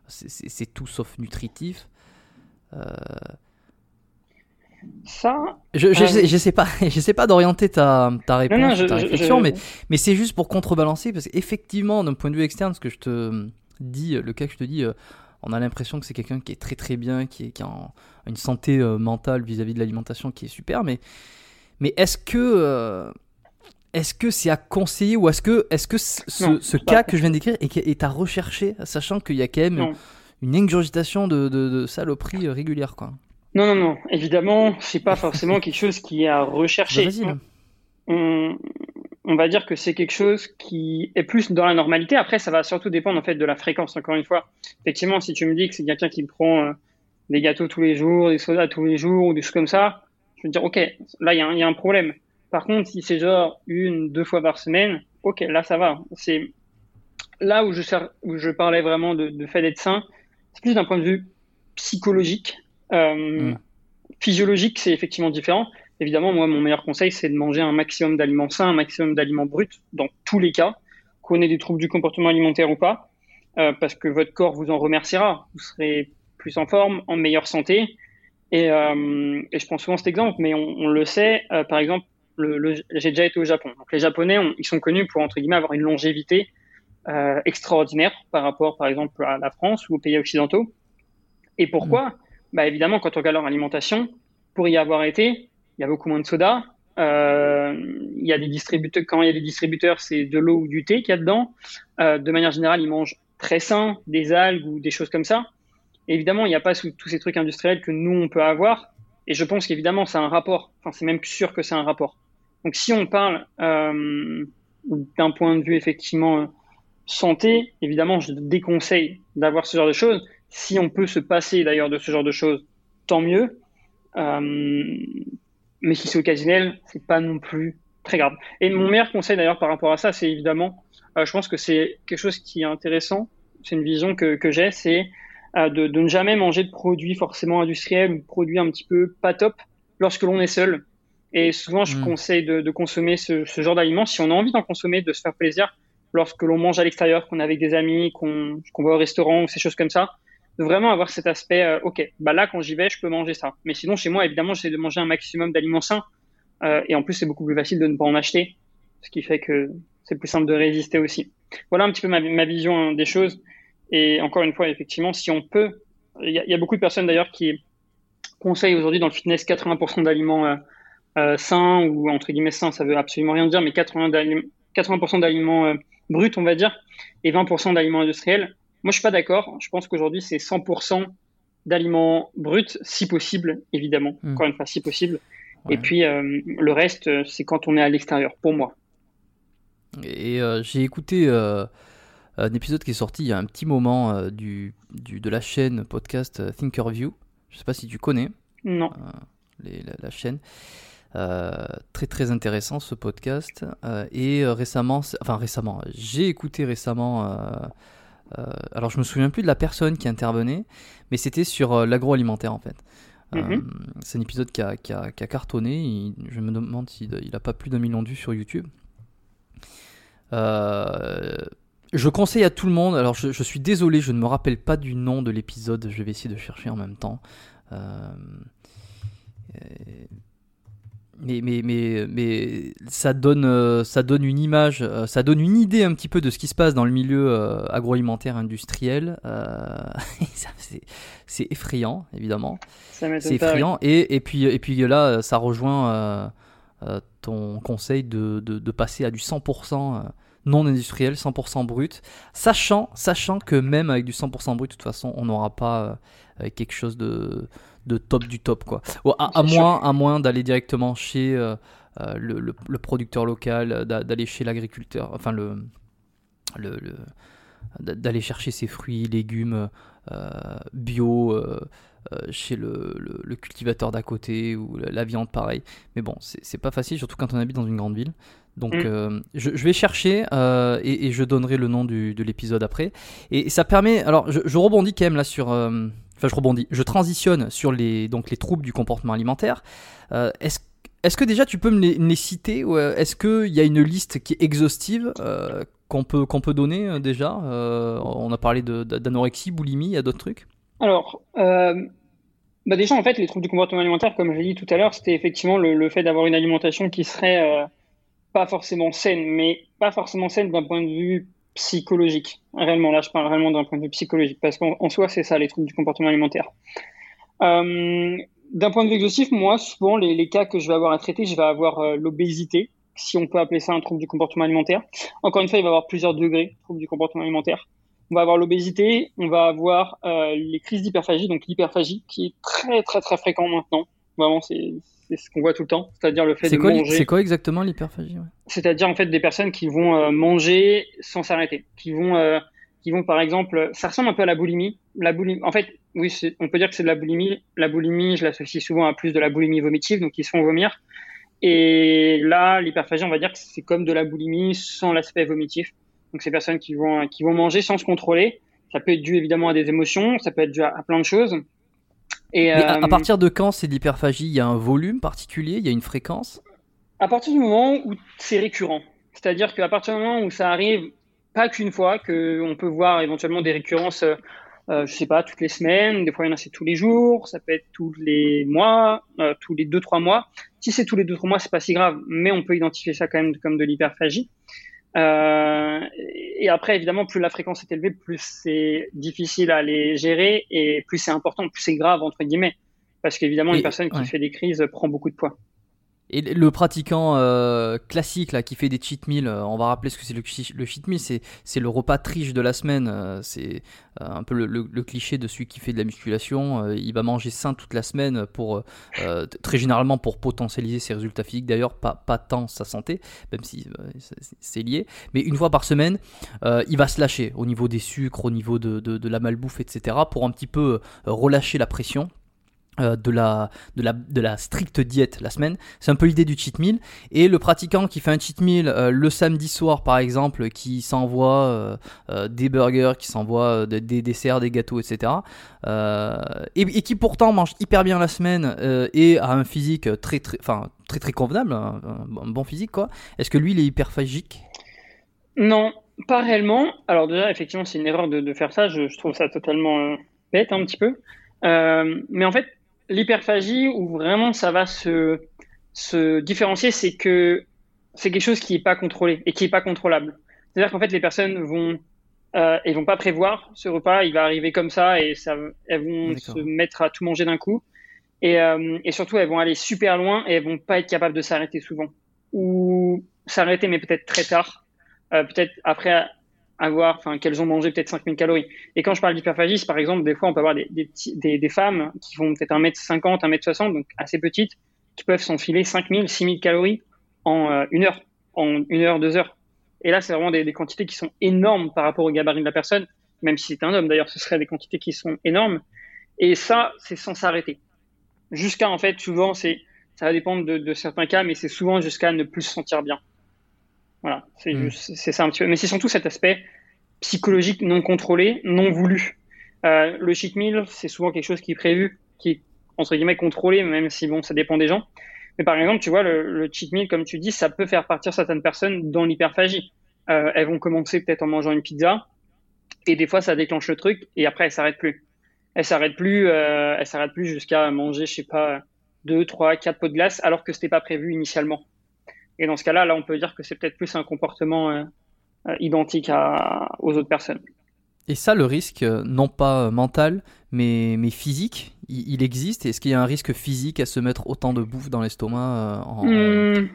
c'est tout sauf nutritif. Ça. Je, je, sais, je, sais, pas, je sais pas d'orienter ta, ta réponse, ta réflexion, mais, mais c'est juste pour contrebalancer parce qu'effectivement, d'un point de vue externe, ce que je te dis, le cas que je te dis, on a l'impression que c'est quelqu'un qui est très très bien, qui, est, qui a une santé mentale vis-à-vis de l'alimentation qui est super, mais, mais est-ce que est-ce que c'est à conseiller ou est-ce que, est-ce que ce, cas que je viens d'écrire est, à rechercher, sachant qu'il y a quand même une ingurgitation de, de, saloperie régulière quoi Non, non, non. Évidemment, c'est pas forcément quelque chose qui est à rechercher. On, on, va dire que c'est quelque chose qui est plus dans la normalité. Après, ça va surtout dépendre en fait de la fréquence. Encore une fois, effectivement, si tu me dis que c'est quelqu'un qui prend euh, des gâteaux tous les jours, des sodas tous les jours ou des choses comme ça, je veux dire, ok, là il y, y, a un problème. Par contre, si c'est genre une, deux fois par semaine, ok, là ça va. C'est là où je, où je parlais vraiment de, fait d'être sain. C'est plus d'un point de vue psychologique. Euh, mm. Physiologique, c'est effectivement différent. Évidemment, moi, mon meilleur conseil, c'est de manger un maximum d'aliments sains, un maximum d'aliments bruts dans tous les cas. connaît des troubles du comportement alimentaire ou pas, euh, parce que votre corps vous en remerciera. Vous serez plus en forme, en meilleure santé. Et, euh, et je prends souvent cet exemple, mais on, on le sait. Euh, par exemple, le, le, j'ai déjà été au Japon. Donc les Japonais, ils sont connus pour entre guillemets avoir une longévité extraordinaire par rapport, par exemple, à la France ou aux pays occidentaux. Et pourquoi? Bah évidemment, quand on regarde leur alimentation, pour y avoir été, il y a beaucoup moins de soda. Euh, y a des distributeurs. Quand il y a des distributeurs, c'est de l'eau ou du thé qu'il y a dedans. Euh, de manière générale, ils mangent très sain, des algues ou des choses comme ça. évidemment, il n'y a pas tous ces trucs industriels que nous on peut avoir. Et je pense qu'évidemment, c'est un rapport. Enfin, c'est même sûr que c'est un rapport. Donc, si on parle euh, d'un point de vue effectivement santé, évidemment, je déconseille d'avoir ce genre de choses. Si on peut se passer d'ailleurs de ce genre de choses, tant mieux. Euh, mais si c'est occasionnel, c'est pas non plus très grave. Et mon meilleur conseil d'ailleurs par rapport à ça, c'est évidemment, euh, je pense que c'est quelque chose qui est intéressant. C'est une vision que, que j'ai, c'est euh, de, de, ne jamais manger de produits forcément industriels ou de produits un petit peu pas top lorsque l'on est seul. Et souvent, je mmh. conseille de, de consommer ce, ce genre d'aliments si on a envie d'en consommer, de se faire plaisir lorsque l'on mange à l'extérieur, qu'on est avec des amis, qu'on qu'on va au restaurant ou ces choses comme ça de vraiment avoir cet aspect, euh, ok, bah là quand j'y vais, je peux manger ça. Mais sinon chez moi, évidemment, j'essaie de manger un maximum d'aliments sains. Euh, et en plus, c'est beaucoup plus facile de ne pas en acheter, ce qui fait que c'est plus simple de résister aussi. Voilà un petit peu ma, vision hein, des choses. Et encore une fois, effectivement, si on peut, il y, a beaucoup de personnes d'ailleurs qui conseillent aujourd'hui dans le fitness 80% d'aliments euh, sains ou entre guillemets sains, ça veut absolument rien dire, mais 80%, 80 d'aliments euh, bruts, on va dire, et 20% d'aliments industriels. Moi, je suis pas d'accord. Je pense qu'aujourd'hui, c'est 100% d'aliments bruts, si possible, évidemment. Hmm. Encore une fois, si possible. Ouais. Et puis, euh, le reste, c'est quand on est à l'extérieur, pour moi. Et euh, j'ai écouté euh, un épisode qui est sorti il y a un petit moment euh, du, du, de la chaîne podcast euh, Thinkerview. Je sais pas si tu connais. Non. Les, la, la, chaîne. très très intéressant ce podcast. et récemment, enfin récemment, j'ai écouté récemment euh, alors je me souviens plus de la personne qui intervenait, mais c'était sur euh, l'agroalimentaire en fait. Mm-hmm. c'est un épisode qui a, qui a, qui a cartonné. je me demande s'il n'a pas plus d'un million de vues sur YouTube. Euh, je conseille à tout le monde. Alors, je, je, suis désolé, je ne me rappelle pas du nom de l'épisode. Je vais essayer de chercher en même temps. Euh, mais, mais, mais, mais ça, donne, euh, ça donne une image, euh, ça donne une idée un petit peu de ce qui se passe dans le milieu euh, agroalimentaire industriel. c'est effrayant, évidemment. C'est effrayant. Et, et, puis, et puis là, ça rejoint ton conseil de, de, de, passer à du 100% non industriel, 100% brut, sachant, sachant que même avec du 100% brut, de toute façon, on n'aura pas quelque chose de de top du top quoi. à, à moins, à moins d'aller directement chez euh, euh, le, le, le, producteur local, d'aller chez l'agriculteur, enfin le, le, d'aller chercher ses fruits, légumes euh, bio euh, euh chez le, le cultivateur d'à côté ou la, la, viande pareil. Mais bon, c'est pas facile, surtout quand on habite dans une grande ville. Donc mm. je, je, vais chercher et, et, je donnerai le nom du, de l'épisode après. Et ça permet, alors je, je, rebondis quand même là sur je rebondis, je transitionne sur les, donc les troubles du comportement alimentaire. Euh, est-ce est que déjà tu peux me les, citer ou euh, est-ce qu'il y a une liste qui est exhaustive euh, qu'on peut, qu'on peut donner déjà On a parlé d'anorexie, boulimie, il y a d'autres trucs? Alors, bah déjà en fait les troubles du comportement alimentaire, comme je l'ai dit tout à l'heure, c'était effectivement le, le fait d'avoir une alimentation qui serait pas forcément saine, mais pas forcément saine d'un point de vue psychologique. Réellement, là, je parle réellement d'un point de vue psychologique, parce qu'en soi, c'est ça, les troubles du comportement alimentaire. Euh, d'un point de vue exhaustif, moi, souvent, les, cas que je vais avoir à traiter, je vais avoir euh, l'obésité, si on peut appeler ça un trouble du comportement alimentaire. Encore une fois, il va y avoir plusieurs degrés de troubles du comportement alimentaire. On va avoir l'obésité, on va avoir euh, les crises d'hyperphagie, donc l'hyperphagie, qui est très, très, très fréquent maintenant. Vraiment, c'est c'est ce qu'on voit tout le temps, c'est-à-dire le fait de quoi, manger. C'est quoi exactement l'hyperphagie ouais? C'est-à-dire en fait des personnes qui vont euh, manger sans s'arrêter, qui vont, euh, qui vont par exemple, ça ressemble un peu à la boulimie. La boulimie, en fait, oui, on peut dire que c'est de la boulimie. La boulimie, je l'associe souvent à plus de la boulimie vomitive, donc ils se font vomir. Et là, l'hyperphagie, on va dire que c'est comme de la boulimie sans l'aspect vomitif. Donc ces personnes qui vont, qui vont manger sans se contrôler. Ça peut être dû évidemment à des émotions, ça peut être dû à, à plein de choses. Et, euh, à, à, partir de quand c'est de l'hyperphagie? Il y a un volume particulier? Il y a une fréquence? À partir du moment où c'est récurrent. C'est-à-dire qu'à partir du moment où ça arrive pas qu'une fois, qu'on peut voir éventuellement des récurrences, euh, je sais pas, toutes les semaines, des fois il y en a c'est tous les jours, ça peut être tous les mois, euh, tous les deux trois mois. Si c'est tous les deux trois mois, c'est pas si grave, mais on peut identifier ça quand même comme de l'hyperphagie. Euh, et après, évidemment, plus la fréquence est élevée, plus c'est difficile à les gérer et plus c'est important, plus c'est grave entre guillemets, parce qu'évidemment, une personne qui fait des crises prend beaucoup de poids. Et le pratiquant euh, classique là qui fait des cheat meals, euh, on va rappeler ce que c'est le, cheat meal, c'est c'est le repas triche de la semaine. Euh, c'est un peu le, cliché de celui qui fait de la musculation. il va manger sain toute la semaine pour très généralement pour potentialiser ses résultats physiques. D'ailleurs, pas pas tant sa santé, même si c'est lié. Mais une fois par semaine, il va se lâcher au niveau des sucres, au niveau de, de, de la malbouffe, etc. pour un petit peu relâcher la pression euh, de, la, de, la, de la stricte diète la semaine. C'est un peu l'idée du cheat meal. Et le pratiquant qui fait un cheat meal euh, le samedi soir, par exemple, qui s'envoie euh, des burgers, qui s'envoie des desserts, des gâteaux, etc. Et, qui pourtant mange hyper bien la semaine et a un physique très très, très, très convenable, un, bon physique, quoi. Est-ce que lui, il est hyperphagique? Non, pas réellement. Alors déjà, effectivement, c'est une erreur de, faire ça. Je, trouve ça totalement bête un petit peu. mais en fait, l'hyperphagie, où vraiment ça va se, se différencier, c'est que c'est quelque chose qui n'est pas contrôlé et qui n'est pas contrôlable. C'est-à-dire qu'en fait, les personnes vont, euh, vont pas prévoir ce repas, il va arriver comme ça et ça, elles vont se mettre à tout manger d'un coup. Et, euh, et, surtout, elles vont aller super loin et elles vont pas être capables de s'arrêter souvent. Ou s'arrêter, mais peut-être très tard. Euh, peut-être après avoir, enfin, qu'elles ont mangé peut-être 5000 calories. Et quand je parle d'hyperphagie, par exemple, des fois, on peut avoir des, des, des, femmes qui font peut-être 1m50, 1m60, donc assez petites, qui peuvent s'enfiler 5000, 6000 calories en euh, une heure, en une heure, deux heures. Et là, c'est vraiment des, quantités qui sont énormes par rapport au gabarit de la personne, même si c'est un homme d'ailleurs, ce seraient des quantités qui sont énormes. Et ça, c'est sans s'arrêter. Jusqu'à, en fait, souvent, c'est, ça va dépendre de certains cas, mais c'est souvent jusqu'à ne plus se sentir bien. Voilà, c'est ça un petit peu. Mais c'est surtout cet aspect psychologique non contrôlé, non voulu. Euh, le cheat meal, c'est souvent quelque chose qui est prévu, qui est entre guillemets contrôlé, même si bon, ça dépend des gens. Mais par exemple, tu vois, le, le cheat meal, comme tu dis, ça peut faire partir certaines personnes dans l'hyperphagie. Euh, elles vont commencer peut-être en mangeant une pizza, et des fois ça déclenche le truc, et après elles s'arrêtent plus. Elles s'arrêtent plus, euh, elles s'arrêtent plus jusqu'à manger, je sais pas, deux, trois, quatre pots de glace, alors que c'était pas prévu initialement. Et dans ce cas-là, là, on peut dire que c'est peut-être plus un comportement euh, euh, identique à, aux autres personnes. Et ça, le risque, euh, non pas mental, mais, mais physique, il, existe? Est-ce qu'il y a un risque physique à se mettre autant de bouffe dans l'estomac en, hmm.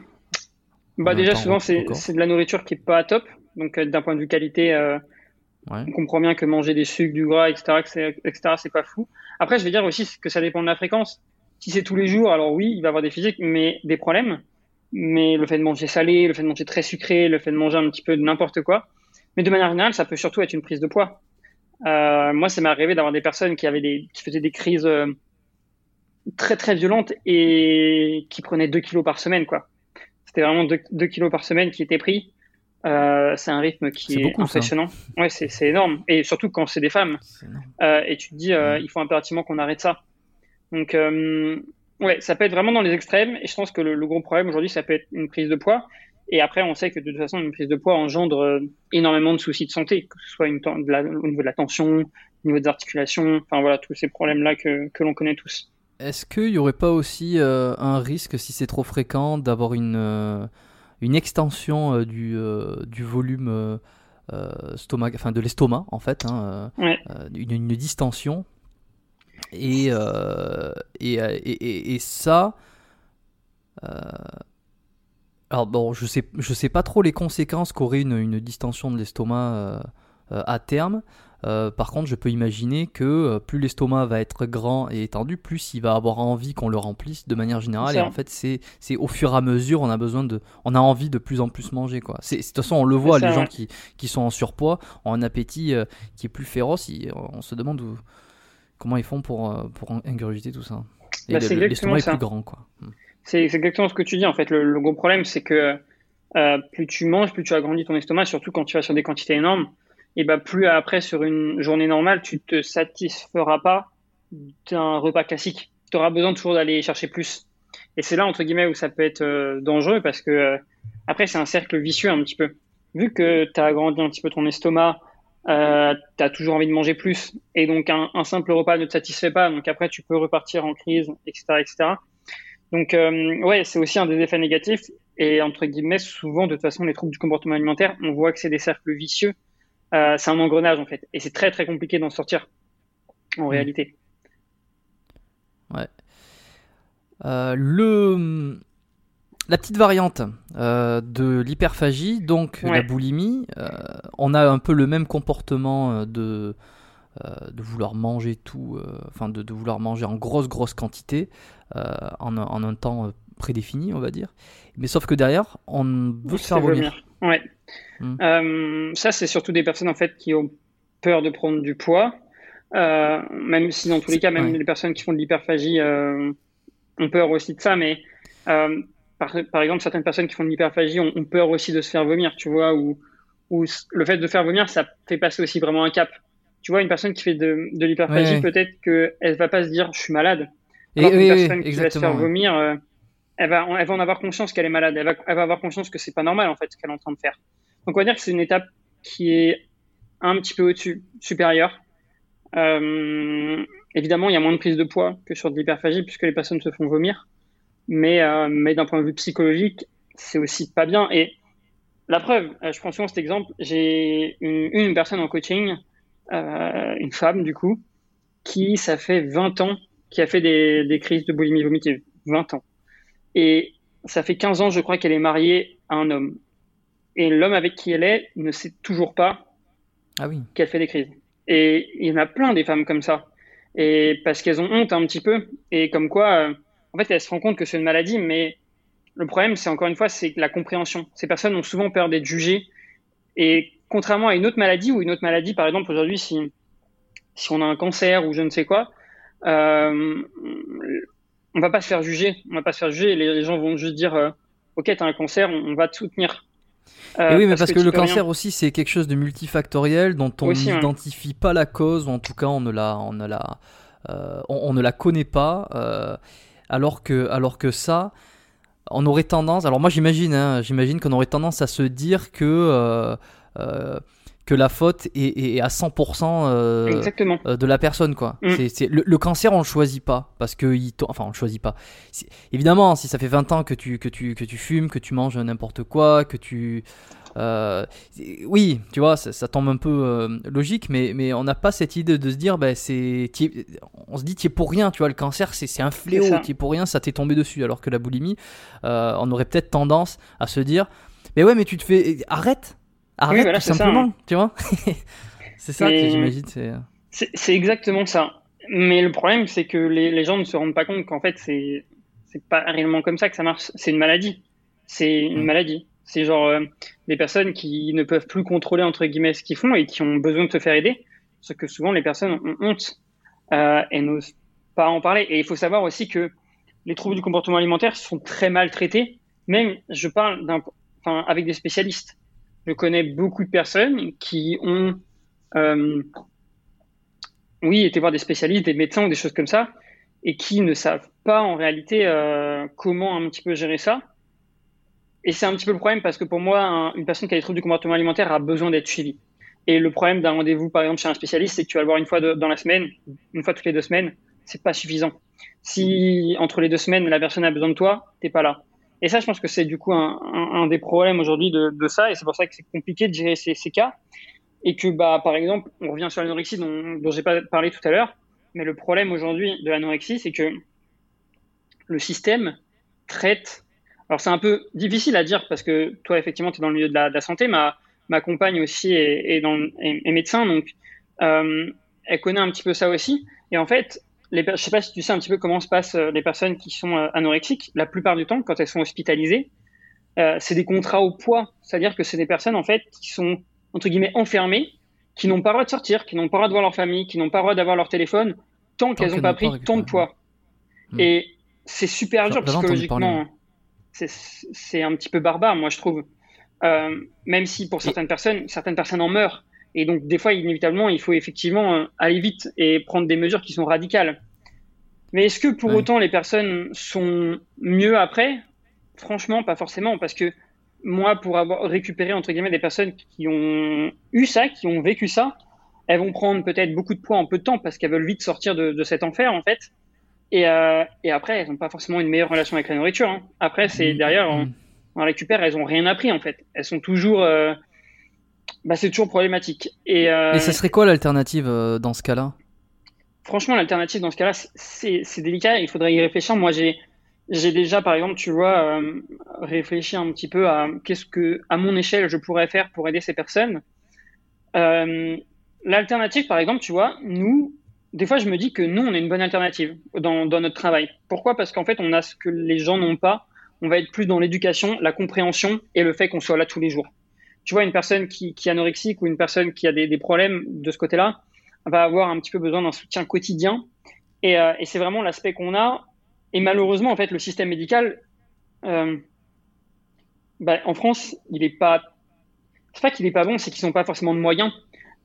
bah Déjà, souvent, c'est de la nourriture qui n'est pas top. Donc, d'un point de vue qualité, on comprend bien que manger des sucres, du gras, etc., etc., c'est pas fou. Après, je vais dire aussi que ça dépend de la fréquence. Si c'est tous les jours, alors oui, il va avoir des physiques, mais des problèmes mais le fait de manger salé, le fait de manger très sucré, le fait de manger un petit peu de n'importe quoi. Mais de manière générale, ça peut surtout être une prise de poids. Euh, moi, ça m'est arrivé d'avoir des personnes qui avaient des, qui faisaient des crises euh, très très violentes et qui prenaient 2 kilos par semaine, quoi. C'était vraiment 2, kilos par semaine qui étaient pris. Euh, c'est un rythme qui est, impressionnant. Ouais, c'est énorme. Et surtout quand c'est des femmes. Et tu te dis, il faut impérativement qu'on arrête ça. Donc, Ouais, ça peut être vraiment dans les extrêmes. Et je pense que le, gros problème aujourd'hui, ça peut être une prise de poids. Et après, on sait que de toute façon, une prise de poids engendre euh, énormément de soucis de santé, que ce soit une, de la, au niveau de la tension, au niveau des articulations, enfin voilà, tous ces problèmes-là que, que l'on connaît tous. Est-ce qu'il n'y aurait pas aussi euh, un risque, si c'est trop fréquent, d'avoir une, euh, une extension du, du volume stomac, enfin de l'estomac en fait, hein, une, une, distension euh, et, et, et, ça. Euh, alors bon, je sais, je sais pas trop les conséquences qu'aurait une, une distension de l'estomac euh, à terme. par contre, je peux imaginer que plus l'estomac va être grand et étendu, plus il va avoir envie qu'on le remplisse de manière générale. Et en fait, c'est, au fur et à mesure, on a besoin de, on a envie de plus en plus manger quoi. C'est, de toute façon, on le voit, les gens qui, qui sont en surpoids ont un appétit qui est plus féroce. on se demande où, comment ils font pour, euh, pour ingurgiter tout ça Et bah, l'estomac est plus grand, quoi. Hmm. C'est exactement ce que tu dis, en fait. Le, gros problème, c'est que euh, plus tu manges, plus tu agrandis ton estomac, surtout quand tu vas sur des quantités énormes. Et bah, plus après, sur une journée normale, tu te satisferas pas d'un repas classique. Tu auras besoin toujours d'aller chercher plus. Et c'est là, entre guillemets, où ça peut être euh, dangereux parce que après, c'est un cercle vicieux un petit peu. vu que tu as agrandi un petit peu ton estomac, euh, tu as toujours envie de manger plus, et donc un, simple repas ne te satisfait pas, donc après tu peux repartir en crise, etc. etc. Donc euh, ouais, c'est aussi un des effets négatifs, et entre guillemets, souvent de toute façon, les troubles du comportement alimentaire, on voit que c'est des cercles vicieux, euh, c'est un engrenage en fait, et c'est très très compliqué d'en sortir en mmh. réalité. Ouais. Euh, le la petite variante euh, de l'hyperphagie, donc la boulimie, euh, on a un peu le même comportement euh, de, vouloir manger tout, enfin de, vouloir manger en grosse grosse quantité en, en, un temps prédéfini, on va dire. Mais sauf que derrière, on veut se faire vomir. Ouais. Hmm. ça, c'est surtout des personnes en fait qui ont peur de prendre du poids, même si dans tous les cas, même les personnes qui font de l'hyperphagie ont peur aussi de ça, mais par, par, exemple, certaines personnes qui font de l'hyperphagie ont, peur aussi de se faire vomir, tu vois, ou, ou le fait de faire vomir, ça fait passer aussi vraiment un cap. Tu vois, une personne qui fait de, de l'hyperphagie, peut-être qu'elle va pas se dire je suis malade. Alors une personne qui va se faire vomir, euh, elle, va, elle va en avoir conscience qu'elle est malade. Elle va, elle va avoir conscience que c'est pas normal en fait ce qu'elle est en train de faire. Donc on va dire que c'est une étape qui est un petit peu au-dessus, supérieure. Euh, évidemment, il y a moins de prise de poids que sur de l'hyperphagie puisque les personnes se font vomir mais, euh, mais d'un point de vue psychologique, c'est aussi pas bien. Et la preuve, euh, je prends souvent cet exemple, j'ai une, une, personne en coaching, euh, une femme du coup, qui, ça fait 20 ans, qui a fait des, des crises de boulimie vomitive. 20 ans. Et ça fait 15 ans, je crois, qu'elle est mariée à un homme. Et l'homme avec qui elle est ne sait toujours pas ah oui. qu'elle fait des crises. Et il y en a plein des femmes comme ça. Et parce qu'elles ont honte un petit peu. Et comme quoi, en fait, elle se rend compte que c'est une maladie, mais le problème, c'est encore une fois, c'est la compréhension. Ces personnes ont souvent peur d'être jugées. Et contrairement à une autre maladie, ou une autre maladie, par exemple, aujourd'hui, si, si on a un cancer ou je ne sais quoi, euh, on va pas se faire juger. On va pas se faire juger. Les, gens vont juste dire, euh, OK, tu as un cancer, on, va te soutenir. Euh, oui, mais parce, que, le cancer aussi, c'est quelque chose de multifactoriel dont on n'identifie pas la cause, ou en tout cas, on ne la, on ne la, on, ne la connaît pas. Euh, alors que, alors que ça, on aurait tendance, alors moi j'imagine, hein, j'imagine qu'on aurait tendance à se dire que, euh, euh, que la faute est, à 100% euh, de la personne. Quoi. Mm. C'est, le, cancer, on le choisit pas, parce que, il enfin on le choisit pas. Évidemment, si ça fait 20 ans que tu, que, tu, que tu fumes, que tu manges n'importe quoi, que tu... Euh, oui, tu vois, ça, tombe un peu euh, logique, mais, mais on n'a pas cette idée de se dire, bah, c'est, on se dit, tu es pour rien, tu vois, le cancer, c'est un fléau, tu es pour rien, ça t'est tombé dessus. Alors que la boulimie, euh, on aurait peut-être tendance à se dire, mais ouais, mais tu te fais, arrête, arrête tout simplement, hein. tu vois. c'est ça que j'imagine. C'est exactement ça. Mais le problème, c'est que les, les, gens ne se rendent pas compte qu'en fait, c'est pas réellement comme ça que ça marche. C'est une maladie. C'est une maladie. C'est genre euh, des personnes qui ne peuvent plus contrôler entre guillemets ce qu'ils font et qui ont besoin de se faire aider. Parce que souvent les personnes ont honte euh, et n'osent pas en parler. Et il faut savoir aussi que les troubles du comportement alimentaire sont très mal traités. Même, je parle enfin, avec des spécialistes. Je connais beaucoup de personnes qui ont, euh, oui, été voir des spécialistes, des médecins ou des choses comme ça, et qui ne savent pas en réalité comment un petit peu gérer ça et c'est un petit peu le problème parce que pour moi, une personne qui a des troubles du comportement alimentaire a besoin d'être suivie. Et le problème d'un rendez-vous, par exemple, chez un spécialiste, c'est que tu vas le voir une fois dans la semaine, une fois toutes les deux semaines, c'est pas suffisant. Si entre les deux semaines, la personne a besoin de toi, t'es pas là. Et ça, je pense que c'est du coup un, des problèmes aujourd'hui de, ça, et c'est pour ça que c'est compliqué de gérer ces, ces, cas. Et que, bah, par exemple, on revient sur l'anorexie dont, dont j'ai pas parlé tout à l'heure, mais le problème aujourd'hui de l'anorexie, c'est que le système traite alors c'est un peu difficile à dire parce que toi effectivement tu es dans le milieu de la, de la santé, ma, ma compagne aussi est, est, dans, est, médecin, donc euh, elle connaît un petit peu ça aussi. Et en fait, les, je sais pas si tu sais un petit peu comment se passent euh, les personnes qui sont euh, anorexiques. La plupart du temps, quand elles sont hospitalisées, euh, c'est des contrats au poids, c'est-à-dire que c'est des personnes en fait qui sont entre guillemets enfermées, qui n'ont pas le droit de sortir, qui n'ont pas le droit de voir leur famille, qui n'ont pas le droit d'avoir leur téléphone tant, qu'elles n'ont pas pris tant de poids. Hmm. Et c'est super dur psychologiquement c'est un petit peu barbare, moi je trouve. Euh, même si pour certaines personnes, certaines personnes en meurent. Et donc des fois, inévitablement, il faut effectivement euh, aller vite et prendre des mesures qui sont radicales. Mais est-ce que pour autant les personnes sont mieux après? Franchement, pas forcément, parce que moi, pour avoir récupéré entre guillemets des personnes qui ont eu ça, qui ont vécu ça, elles vont prendre peut-être beaucoup de poids en peu de temps parce qu'elles veulent vite sortir de, de, cet enfer en fait. Et, euh, et après, elles n'ont pas forcément une meilleure relation avec la nourriture. Hein. Après, c'est mmh. derrière, on, on, récupère, elles ont rien appris en fait. Elles sont toujours, euh, bah, c'est toujours problématique. Et, euh, et ça serait quoi l'alternative euh, dans ce cas-là? Franchement, l'alternative dans ce cas-là, c'est délicat. Il faudrait y réfléchir. Moi, j'ai j'ai déjà, par exemple, tu vois, euh, réfléchi un petit peu à qu'est-ce que, à mon échelle, je pourrais faire pour aider ces personnes. Euh, L'alternative, par exemple, tu vois, nous, des fois, je me dis que nous, on est une bonne alternative dans, notre travail. Pourquoi? Parce qu'en fait, on a ce que les gens n'ont pas. On va être plus dans l'éducation, la compréhension et le fait qu'on soit là tous les jours. Tu vois, une personne qui, est anorexique ou une personne qui a des, problèmes de ce côté-là va avoir un petit peu besoin d'un soutien quotidien. Et, euh, c'est vraiment l'aspect qu'on a. Et malheureusement, en fait, le système médical, euh, bah, en France, il est pas. C'est pas qu'il est pas bon, c'est qu'ils n'ont pas forcément de moyens.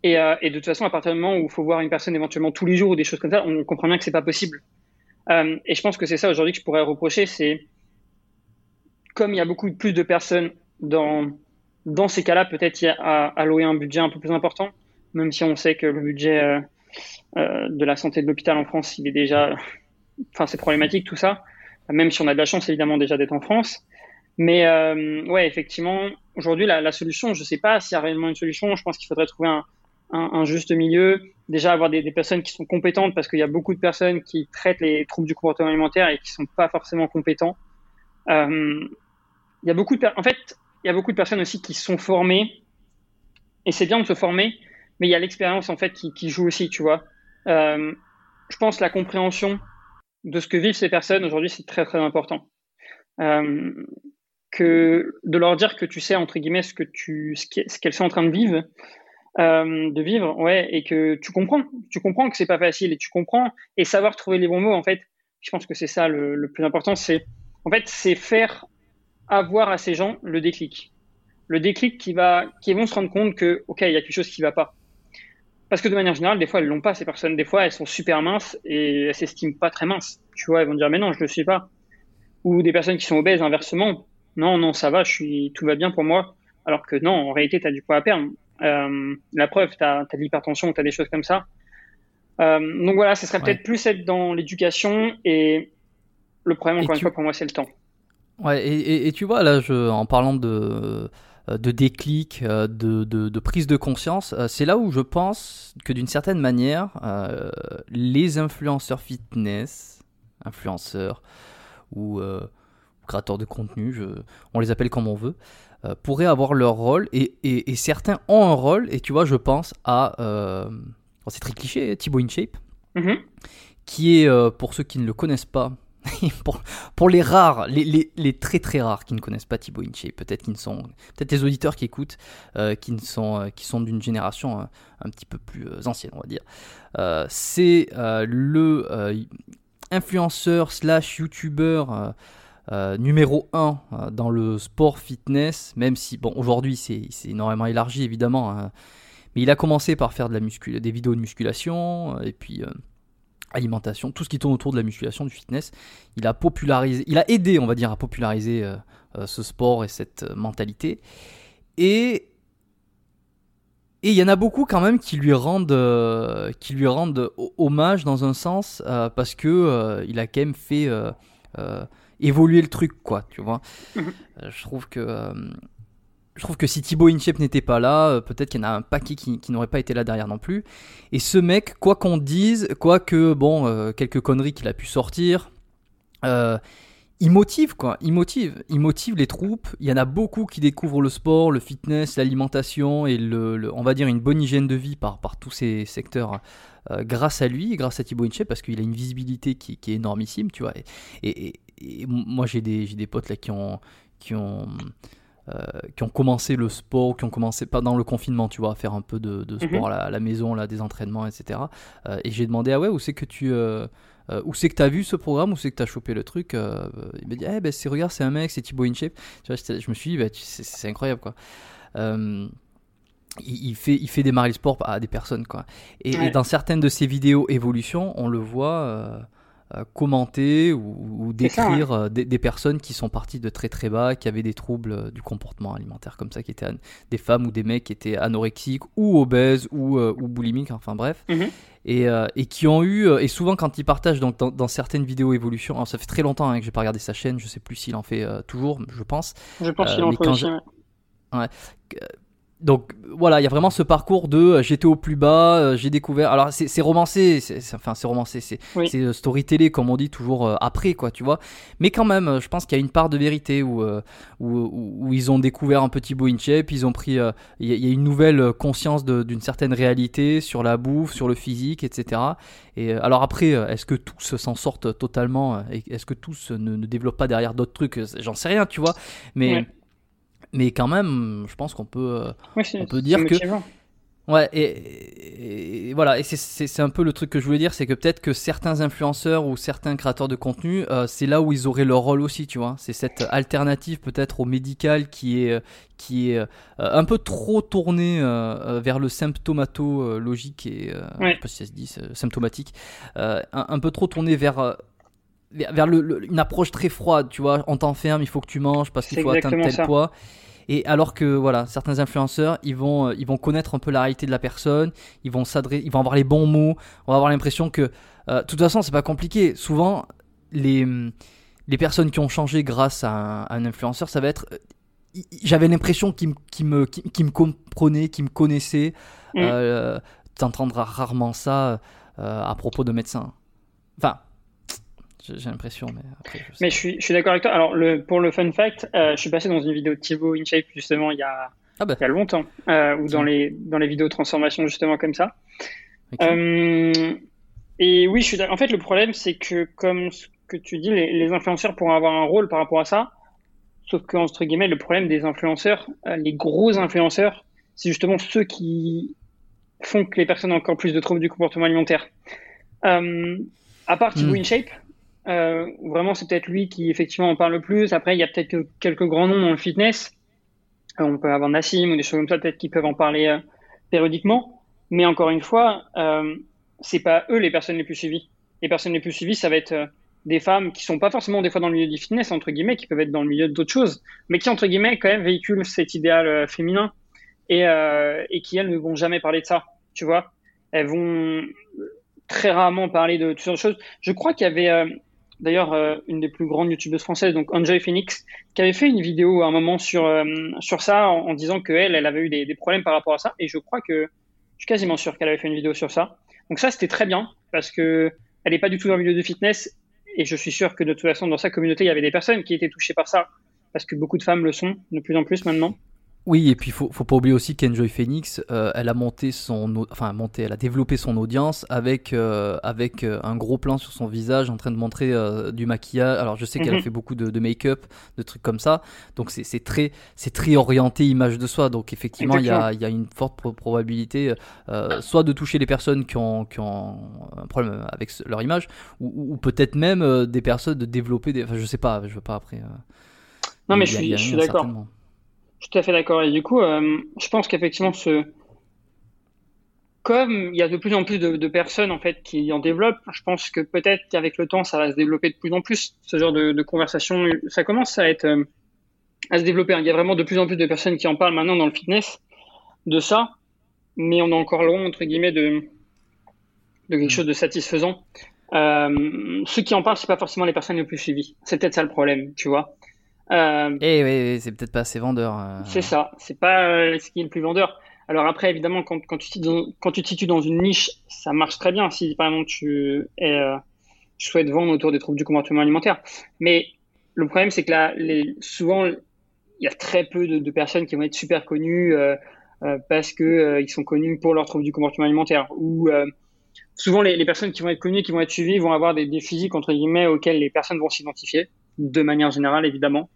Et, euh, et, de toute façon, à partir du moment où il faut voir une personne éventuellement tous les jours ou des choses comme ça, on comprend bien que c'est pas possible. Euh, et je pense que c'est ça aujourd'hui que je pourrais reprocher, c'est comme il y a beaucoup plus de personnes dans dans ces cas-là, peut-être y a à allouer un budget un peu plus important, même si on sait que le budget euh de la santé de l'hôpital en France, il est déjà, enfin c'est problématique tout ça. Même si on a de la chance évidemment déjà d'être en France, mais euh, ouais effectivement aujourd'hui la, la, solution, je sais pas s'il y a réellement une solution. Je pense qu'il faudrait trouver un, un, juste milieu, déjà avoir des, personnes qui sont compétentes parce qu'il y a beaucoup de personnes qui traitent les troubles du comportement alimentaire et qui sont pas forcément compétents. Euh, il y a beaucoup de, en fait, il y a beaucoup de personnes aussi qui sont formées et c'est bien de se former, mais il y a l'expérience en fait qui, qui, joue aussi, tu vois. Euh, je pense la compréhension de ce que vivent ces personnes aujourd'hui, c'est très très important. Euh, que de leur dire que tu sais entre guillemets ce que tu ce qu'elles sont en train de vivre, euh, de vivre, ouais, et que tu comprends, tu comprends que c'est pas facile et tu comprends et savoir trouver les bons mots en fait. Je pense que c'est ça le, le, plus important, c'est en fait c'est faire avoir à ces gens le déclic, le déclic qui va, qui vont se rendre compte que ok il y a quelque chose qui va pas. Parce que de manière générale, des fois elles l'ont pas ces personnes, des fois elles sont super minces et elles s'estiment pas très minces. Tu vois, elles vont dire mais non je le suis pas. Ou des personnes qui sont obèses inversement, non non ça va, je suis tout va bien pour moi. Alors que non, en réalité, tu as du poids à perdre. Euh, la preuve, tu as, as, de l'hypertension, tu as des choses comme ça. Euh, donc voilà, ce serait peut-être plus être dans l'éducation et le problème, encore et une tu... fois, pour moi, c'est le temps. Ouais, et, et, et, tu vois, là, je, en parlant de, de déclic, de, de, de prise de conscience, c'est là où je pense que d'une certaine manière, euh, les influenceurs fitness, influenceurs ou euh, créateurs de contenu, je, on les appelle comme on veut, euh, pourraient avoir leur rôle et, et, et, certains ont un rôle. Et tu vois, je pense à. Euh, c'est très cliché, Thibaut InShape, mm -hmm. qui est, euh, pour ceux qui ne le connaissent pas, pour, pour, les rares, les, les, les, très très rares qui ne connaissent pas Thibaut InShape, peut-être qu'ils sont. Peut-être les auditeurs qui écoutent, qui, ne sont, qui sont d'une génération un, un, petit peu plus ancienne, on va dire. c'est le influenceur slash youtubeur. Euh, numéro 1 euh, dans le sport fitness, même si, bon, aujourd'hui c'est énormément élargi évidemment, hein, mais il a commencé par faire de la muscul des vidéos de musculation, euh, et puis alimentation, tout ce qui tourne autour de la musculation, du fitness. Il a popularisé, il a aidé, on va dire, à populariser ce sport et cette mentalité. Et et il y en a beaucoup quand même qui lui rendent, qui lui rendent hommage dans un sens parce que il a quand même fait évoluer le truc, quoi, tu vois. Mhm. je trouve que je trouve que si Thibaut Inchep n'était pas là, peut-être qu'il y en a un paquet qui, qui n'aurait pas été là derrière non plus. Et ce mec, quoi qu'on dise, quoi que bon, quelques conneries qu'il a pu sortir il motive quoi, il motive, il motive les troupes. Il y en a beaucoup qui découvrent le sport, le fitness, l'alimentation et le, le, on va dire une bonne hygiène de vie par, par tous ces secteurs euh, grâce à lui, grâce à Thibaut Inche, parce qu'il a une visibilité qui, qui, est énormissime, tu vois. Et, et, et moi j'ai des, des potes là qui ont, qui ont euh, qui ont commencé le sport, qui ont commencé pas dans le confinement, tu vois, à faire un peu de, de sport mm -hmm. à, la, à, la, maison, là, des entraînements, etc. Euh, et j'ai demandé ah ouais où c'est que tu euh, euh, où c'est que tu as vu ce programme, où c'est que tu as chopé le truc Il m'a dit, eh ben, c'est, regarde, c'est un mec, c'est Thibaut InShape. Tu vois, je me suis dit, bah, c'est, incroyable, quoi. Il, il, fait, il fait démarrer le sport à des personnes, quoi. Et, ouais. et, dans certaines de ses vidéos évolution, on le voit. Commenter ou, décrire des, personnes qui sont parties de très très bas, qui avaient des troubles du comportement alimentaire comme ça, qui étaient des femmes ou des mecs qui étaient anorexiques ou obèses ou, ou boulimiques, enfin bref. Mhm. Et, et, qui ont eu, et souvent quand ils partagent donc, dans, certaines vidéos évolution, alors ça fait très longtemps hein, que j'ai pas regardé sa chaîne, je sais plus s'il en fait toujours, je pense. Je pense qu'il en fait aussi. Ouais donc voilà, il y a vraiment ce parcours de euh, j'étais au plus bas, euh, j'ai découvert. Alors c'est romancé, c'est enfin c'est romancé, c'est oui. Euh, storytelling comme on dit toujours après quoi, tu vois. Mais quand même, je pense qu'il y a une part de vérité où, où, ils ont découvert un petit bout in shape, ils ont pris, il y, a une nouvelle conscience d'une certaine réalité sur la bouffe, sur le physique, etc. Et alors après, est-ce que tous s'en sortent totalement Est-ce que tous ne, ne développent pas derrière d'autres trucs? J'en sais rien, tu vois. Mais mais quand même, je pense qu'on peut, euh, on peut dire que. Ouais, et, voilà, et c'est un peu le truc que je voulais dire, c'est que peut-être que certains influenceurs ou certains créateurs de contenu, euh, c'est là où ils auraient leur rôle aussi, tu vois. C'est cette alternative peut-être au médical qui est, qui est euh, un peu trop tournée vers le symptomatologique et, je sais pas si ça se dit, symptomatique, un, un, peu trop tournée vers vers le, une approche très froide, tu vois, on t'enferme, il faut que tu manges parce qu'il faut atteindre tel poids. Et alors que voilà, certains influenceurs, ils vont, euh, ils vont connaître un peu la réalité de la personne, ils vont s'adresser, ils vont avoir les bons mots, on va avoir l'impression que, euh, de toute façon, c'est pas compliqué. Souvent, les, les personnes qui ont changé grâce à un, influenceur, ça va être, euh, j'avais l'impression qu'ils me, me comprenaient, qu'ils me connaissaient. Mm. tu entendras rarement ça à propos de médecins. Enfin, j'ai l'impression, mais après. Je mais je suis, je suis d'accord avec toi. Alors, le, pour le fun fact, euh, je suis passé dans une vidéo de Thibaut InShape justement il y a, ah bah. il y a longtemps, euh, ou dans les, dans les vidéos de transformation justement comme ça. Euh, et oui, je suis En fait, le problème, c'est que comme ce que tu dis, les, les, influenceurs pourront avoir un rôle par rapport à ça. Sauf que, entre guillemets, le problème des influenceurs, les gros influenceurs, c'est justement ceux qui font que les personnes ont encore plus de troubles du comportement alimentaire. À part Thibaut hmm. InShape, euh, vraiment, c'est peut-être lui qui effectivement en parle le plus. Après, il y a peut-être quelques grands noms dans le fitness. Euh, on peut avoir Nassim ou des choses comme ça, peut-être qui peuvent en parler euh, périodiquement. Mais encore une fois, euh, c'est pas eux les personnes les plus suivies. Les personnes les plus suivies, ça va être des femmes qui sont pas forcément des fois dans le milieu du fitness entre guillemets, qui peuvent être dans le milieu d'autres choses, mais qui entre guillemets quand même véhiculent cet idéal féminin et, et qui elles ne vont jamais parler de ça. Tu vois, elles vont très rarement parler de toutes sortes de choses. Je crois qu'il y avait d'ailleurs euh, une des plus grandes youtubeuses françaises, donc Enjoy Phoenix, qui avait fait une vidéo à un moment sur euh, sur ça en, disant que elle, avait eu des, problèmes par rapport à ça, et je crois que je suis quasiment sûr qu'elle avait fait une vidéo sur ça. Donc ça, c'était très bien parce que elle n'est pas du tout dans le milieu de fitness, et je suis sûr que de toute façon dans sa communauté, il y avait des personnes qui étaient touchées par ça parce que beaucoup de femmes le sont de plus en plus maintenant. Oui, et puis faut, faut pas oublier aussi qu'Enjoy Phoenix, euh, elle a monté son, enfin monté, elle a développé son audience avec euh, avec euh, un gros plan sur son visage en train de montrer du maquillage. Alors je sais qu'elle a mhm. fait beaucoup de, de make-up, de trucs comme ça, donc c'est très c'est très orienté image de soi. Donc effectivement, il y a, y a une forte probabilité soit de toucher les personnes qui ont qui ont un problème avec leur image, ou, ou peut-être même des personnes de développer des, enfin je sais pas, je veux pas après. non mais je suis, je suis d'accord. Je suis tout à fait d'accord. Et du coup, euh, je pense qu'effectivement, ce... comme il y a de plus en plus de, personnes en fait qui en développent, je pense que peut-être qu'avec le temps, ça va se développer de plus en plus. Ce genre de, conversation, ça commence à être euh, à se développer. Il y a vraiment de plus en plus de personnes qui en parlent maintenant dans le fitness de ça, mais on est encore loin entre guillemets de de quelque mm. chose de satisfaisant. Euh, ceux qui en parlent, c'est pas forcément les personnes les plus suivies. C'est peut-être ça le problème, tu vois. Euh, eh oui, c'est peut-être pas assez vendeur. Euh. C'est ça, c'est pas euh, ce qui est le plus vendeur. Alors après, évidemment, quand, quand, tu dans, quand, tu te situes dans une niche, ça marche très bien. Si par exemple tu, es, tu souhaites vendre autour des troubles du comportement alimentaire. Mais le problème, c'est que là, les, souvent, il y a très peu de, de, personnes qui vont être super connues parce que ils sont connus pour leurs troubles du comportement alimentaire. Ou souvent, les, les, personnes qui vont être connues, qui vont être suivies, vont avoir des, des physiques entre guillemets auxquels les personnes vont s'identifier de manière générale, évidemment.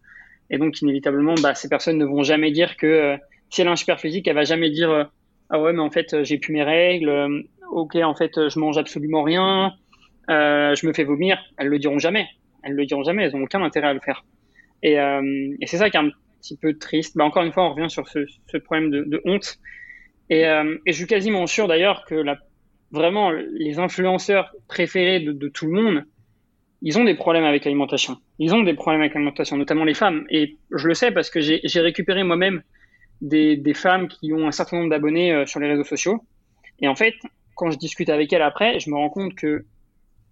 Et donc, inévitablement, bah, ces personnes ne vont jamais dire que euh, si elle a un super physique, elle va jamais dire euh, ah ouais, mais en fait, j'ai plus mes règles. Euh, ok, en fait, je mange absolument rien. je me fais vomir. Elles le diront jamais. Elles le diront jamais. Elles ont aucun intérêt à le faire. Et, c'est ça qui est un petit peu triste. Bah, encore une fois, on revient sur ce, problème de, honte. Et, je suis quasiment sûr d'ailleurs que la, vraiment les influenceurs préférés de tout le monde, ils ont des problèmes avec l'alimentation. Ils ont des problèmes avec l'alimentation, notamment les femmes. Et je le sais parce que j'ai récupéré moi-même des, femmes qui ont un certain nombre d'abonnés euh, sur les réseaux sociaux. Et en fait, quand je discute avec elles après, je me rends compte que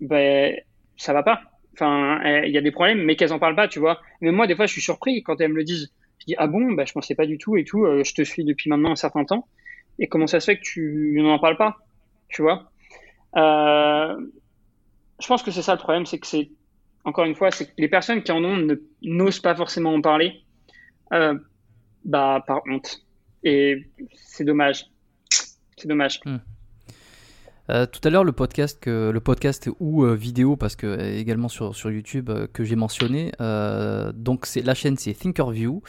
ben, ça va pas. Enfin, il y a des problèmes, mais qu'elles en parlent pas, tu vois. Mais moi, des fois, je suis surpris quand elles me le disent. Je dis ah bon, ben, je pensais pas du tout et tout. Euh, je te suis depuis maintenant un certain temps. Et comment ça se fait que tu n'en parles pas, tu vois? Euh, je pense que c'est ça le problème, c'est que c'est, encore une fois, c'est que les personnes qui en ont n'osent pas forcément en parler, euh, bah, par honte. Et c'est dommage. C'est dommage. Hmm. Euh, tout à l'heure, le podcast, le podcast ou euh, vidéo, parce que également sur, sur YouTube, que j'ai mentionné, donc c'est la chaîne, c'est Thinkerview.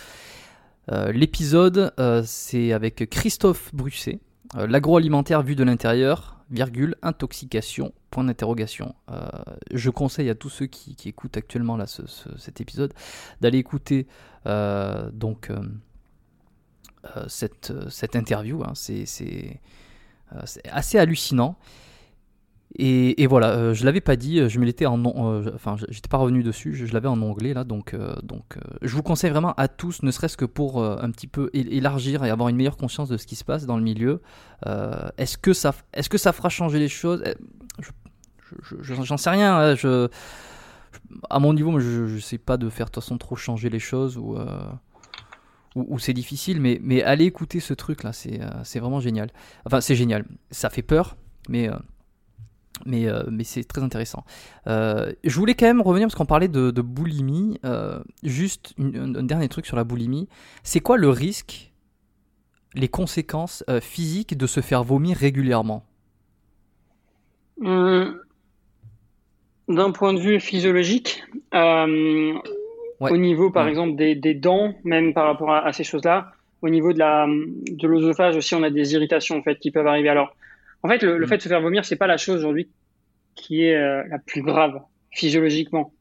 L'épisode, c'est avec Christophe Brusset, l'agroalimentaire vu de l'intérieur intoxication, point d'interrogation. Euh, je conseille à tous ceux qui, écoutent actuellement là, cet épisode d'aller écouter euh, donc euh, cette, cette, interview. Hein. c'est assez hallucinant. Et, voilà, euh, je l'avais pas dit, je me l'étais en, euh, enfin, j'étais pas revenu dessus, je, l'avais en onglet là, donc, euh, donc, je vous conseille vraiment à tous, ne serait-ce que pour un petit peu élargir et avoir une meilleure conscience de ce qui se passe dans le milieu. est-ce que ça, est-ce que ça fera changer les choses? J'en sais rien. Hein, je, à mon niveau, je, je sais pas de faire de toute façon trop changer les choses ou c'est difficile, mais, mais allez écouter ce truc là, c'est vraiment génial. Enfin, c'est génial. Ça fait peur, mais mais, euh, mais c'est très intéressant. Euh, je voulais quand même revenir parce qu'on parlait de, boulimie. Euh, juste un, dernier truc sur la boulimie. C'est quoi le risque, les conséquences physiques de se faire vomir régulièrement? D'un point de vue physiologique, au niveau par exemple des, dents, même par rapport à, ces choses-là, au niveau de l'osophage aussi, on a des irritations en fait qui peuvent arriver. Alors en fait, le, mm. fait de se faire vomir, c'est pas la chose aujourd'hui qui est euh, la plus grave physiologiquement.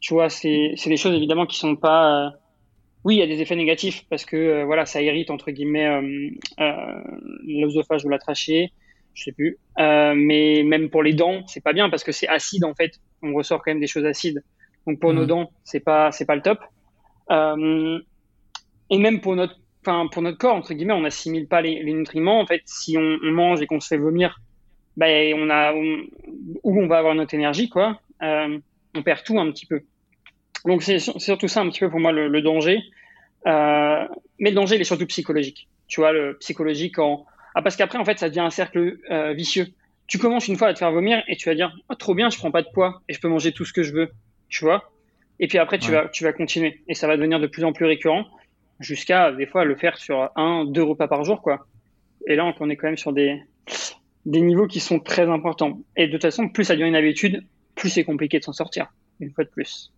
Tu vois, c'est c'est des choses évidemment qui sont pas. Euh, oui, il y a des effets négatifs parce que euh, voilà, ça irrite entre guillemets l'œsophage ou la trachée, je sais plus. mais même pour les dents, c'est pas bien parce que c'est acide en fait. On ressort quand même des choses acides. Donc pour nos mm. dents, c'est pas c'est pas le top. et même pour notre enfin pour notre corps entre guillemets, on n'assimile pas les, les, nutriments. En fait, si on, on mange et qu'on se fait vomir, ben on a où on va avoir notre énergie quoi. Euh, on perd tout un petit peu. Donc c'est surtout ça un petit peu pour moi le, le danger. Euh, mais le danger il est surtout psychologique. Tu vois le psychologique en ah parce qu'après en fait ça devient un cercle euh, vicieux. Tu commences une fois à te faire vomir et tu vas dire oh, trop bien je prends pas de poids et je peux manger tout ce que je veux. Tu vois? Et puis après tu vas tu vas continuer et ça va devenir de plus en plus récurrent jusqu'à des fois le faire sur un, deux repas par jour, quoi. Et là, on est quand même sur des, des niveaux qui sont très importants. Et de toute façon, plus ça devient une habitude, plus c'est compliqué de s'en sortir, une fois de plus.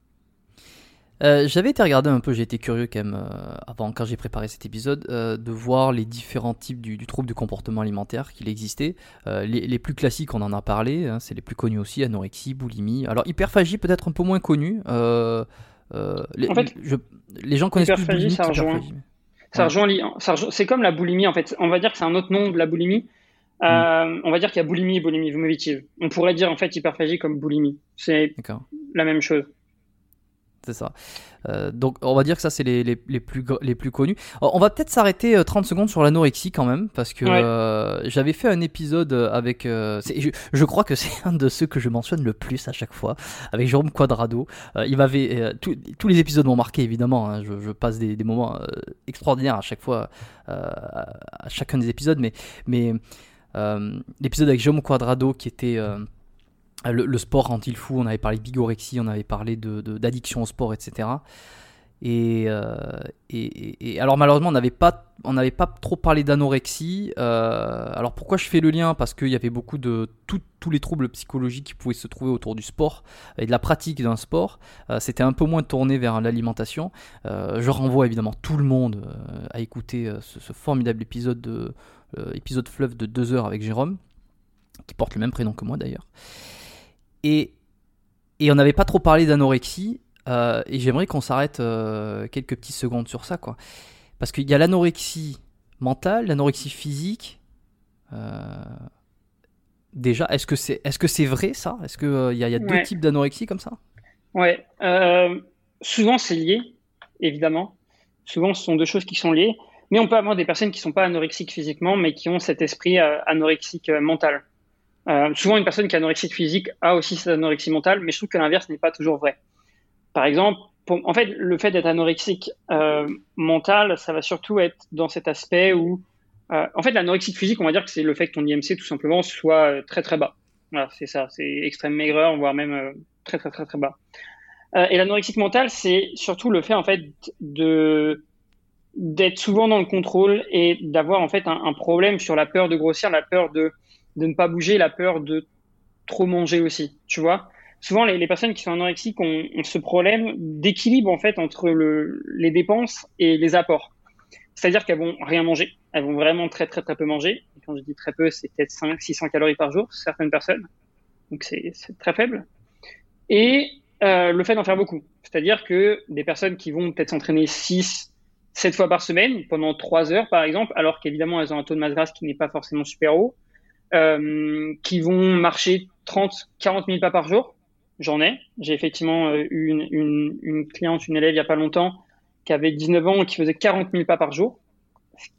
Euh, j'avais été regarder un peu, j'ai été curieux quand même, euh, avant quand j'ai préparé cet épisode, euh, de voir les différents types du, trouble du comportement alimentaire qu'il existait. Les, plus classiques, on en a parlé, hein, c'est les plus connus aussi, anorexie, boulimie. Alors hyperphagie peut-être un peu moins connu. Les, en fait, les gens connaissent plus boulimie ça rejoint, ça rejoint, c'est comme la boulimie en fait. On va dire que c'est un autre nom de la boulimie. Euh, on va dire qu'il y a boulimie et boulimie vomitive. On pourrait dire en fait hyperphagie comme boulimie. C'est la même chose. C'est ça. Euh, donc on va dire que ça c'est les, les, plus, les plus connus. On va peut-être s'arrêter 30 euh, secondes sur l'anorexie quand même parce que j'avais fait un épisode avec... Je, je, crois que c'est un de ceux que je mentionne le plus à chaque fois avec Jérôme Quadrado. il m'avait... tous les épisodes m'ont marqué évidemment. Hein. je, passe des, des moments extraordinaires à chaque fois à chacun des épisodes mais... mais euh, l'épisode avec Jérôme Quadrado qui était euh, le, sport rend il fou, on avait parlé de bigorexie, on avait parlé d'addiction au sport, etc. Euh, et, alors malheureusement on n'avait pas trop parlé d'anorexie. alors pourquoi je fais le lien? Parce qu'il y avait beaucoup de tous les troubles psychologiques qui pouvaient se trouver autour du sport et de la pratique d'un sport. C'était un peu moins tourné vers l'alimentation. je renvoie évidemment tout le monde à écouter ce, formidable épisode de euh, épisode de 2 heures avec Jérôme, qui porte le même prénom que moi d'ailleurs. Et, et on n'avait pas trop parlé d'anorexie, euh, et j'aimerais qu'on s'arrête euh, quelques petites secondes sur ça, quoi. Parce qu'il y a l'anorexie mentale, l'anorexie physique. déjà, est-ce que c'est est -ce c'est vrai ça? Est-ce qu'il il y a, y a deux types d'anorexie comme ça? Ouais. Euh, souvent, c'est lié, évidemment. Souvent, ce sont deux choses qui sont liées. Mais on peut avoir des personnes qui ne sont pas anorexiques physiquement, mais qui ont cet esprit euh, anorexique euh, souvent, une personne qui est anorexique physique a aussi cette anorexie mentale, mais je trouve que l'inverse n'est pas toujours vrai. Par exemple, en fait, le fait d'être anorexique mental, ça va surtout être dans cet aspect où, en fait, l'anorexie physique, on va dire que c'est le fait que ton IMC, tout simplement, soit très très bas. Voilà, c'est ça, c'est extrême maigreur, voire même très très très très bas. Euh, et l'anorexique mentale, c'est surtout le fait en fait d'être souvent dans le contrôle et d'avoir en fait un, problème sur la peur de grossir, la peur de de ne pas bouger, la peur de trop manger aussi. Tu vois, souvent les, personnes qui sont anorexiques ont, ce problème d'équilibre en fait entre le, les dépenses et les apports. C'est-à-dire qu'elles vont rien manger, elles vont vraiment très très très peu manger. Quand je dis très peu, c'est peut-être 5 600 calories par jour certaines personnes. Donc c'est très faible. Et euh, le fait d'en faire beaucoup. C'est-à-dire que des personnes qui vont peut-être s'entraîner 6, 7 fois par semaine pendant 3 heures, par exemple, alors qu'évidemment, elles ont un taux de masse grasse qui n'est pas forcément super haut, qui vont marcher 30, 40 000 pas par jour. J'en ai. J'ai effectivement euh, eu une, une, une, cliente, une élève il n'y a pas longtemps, qui avait 19 ans et qui faisait 40 000 pas par jour.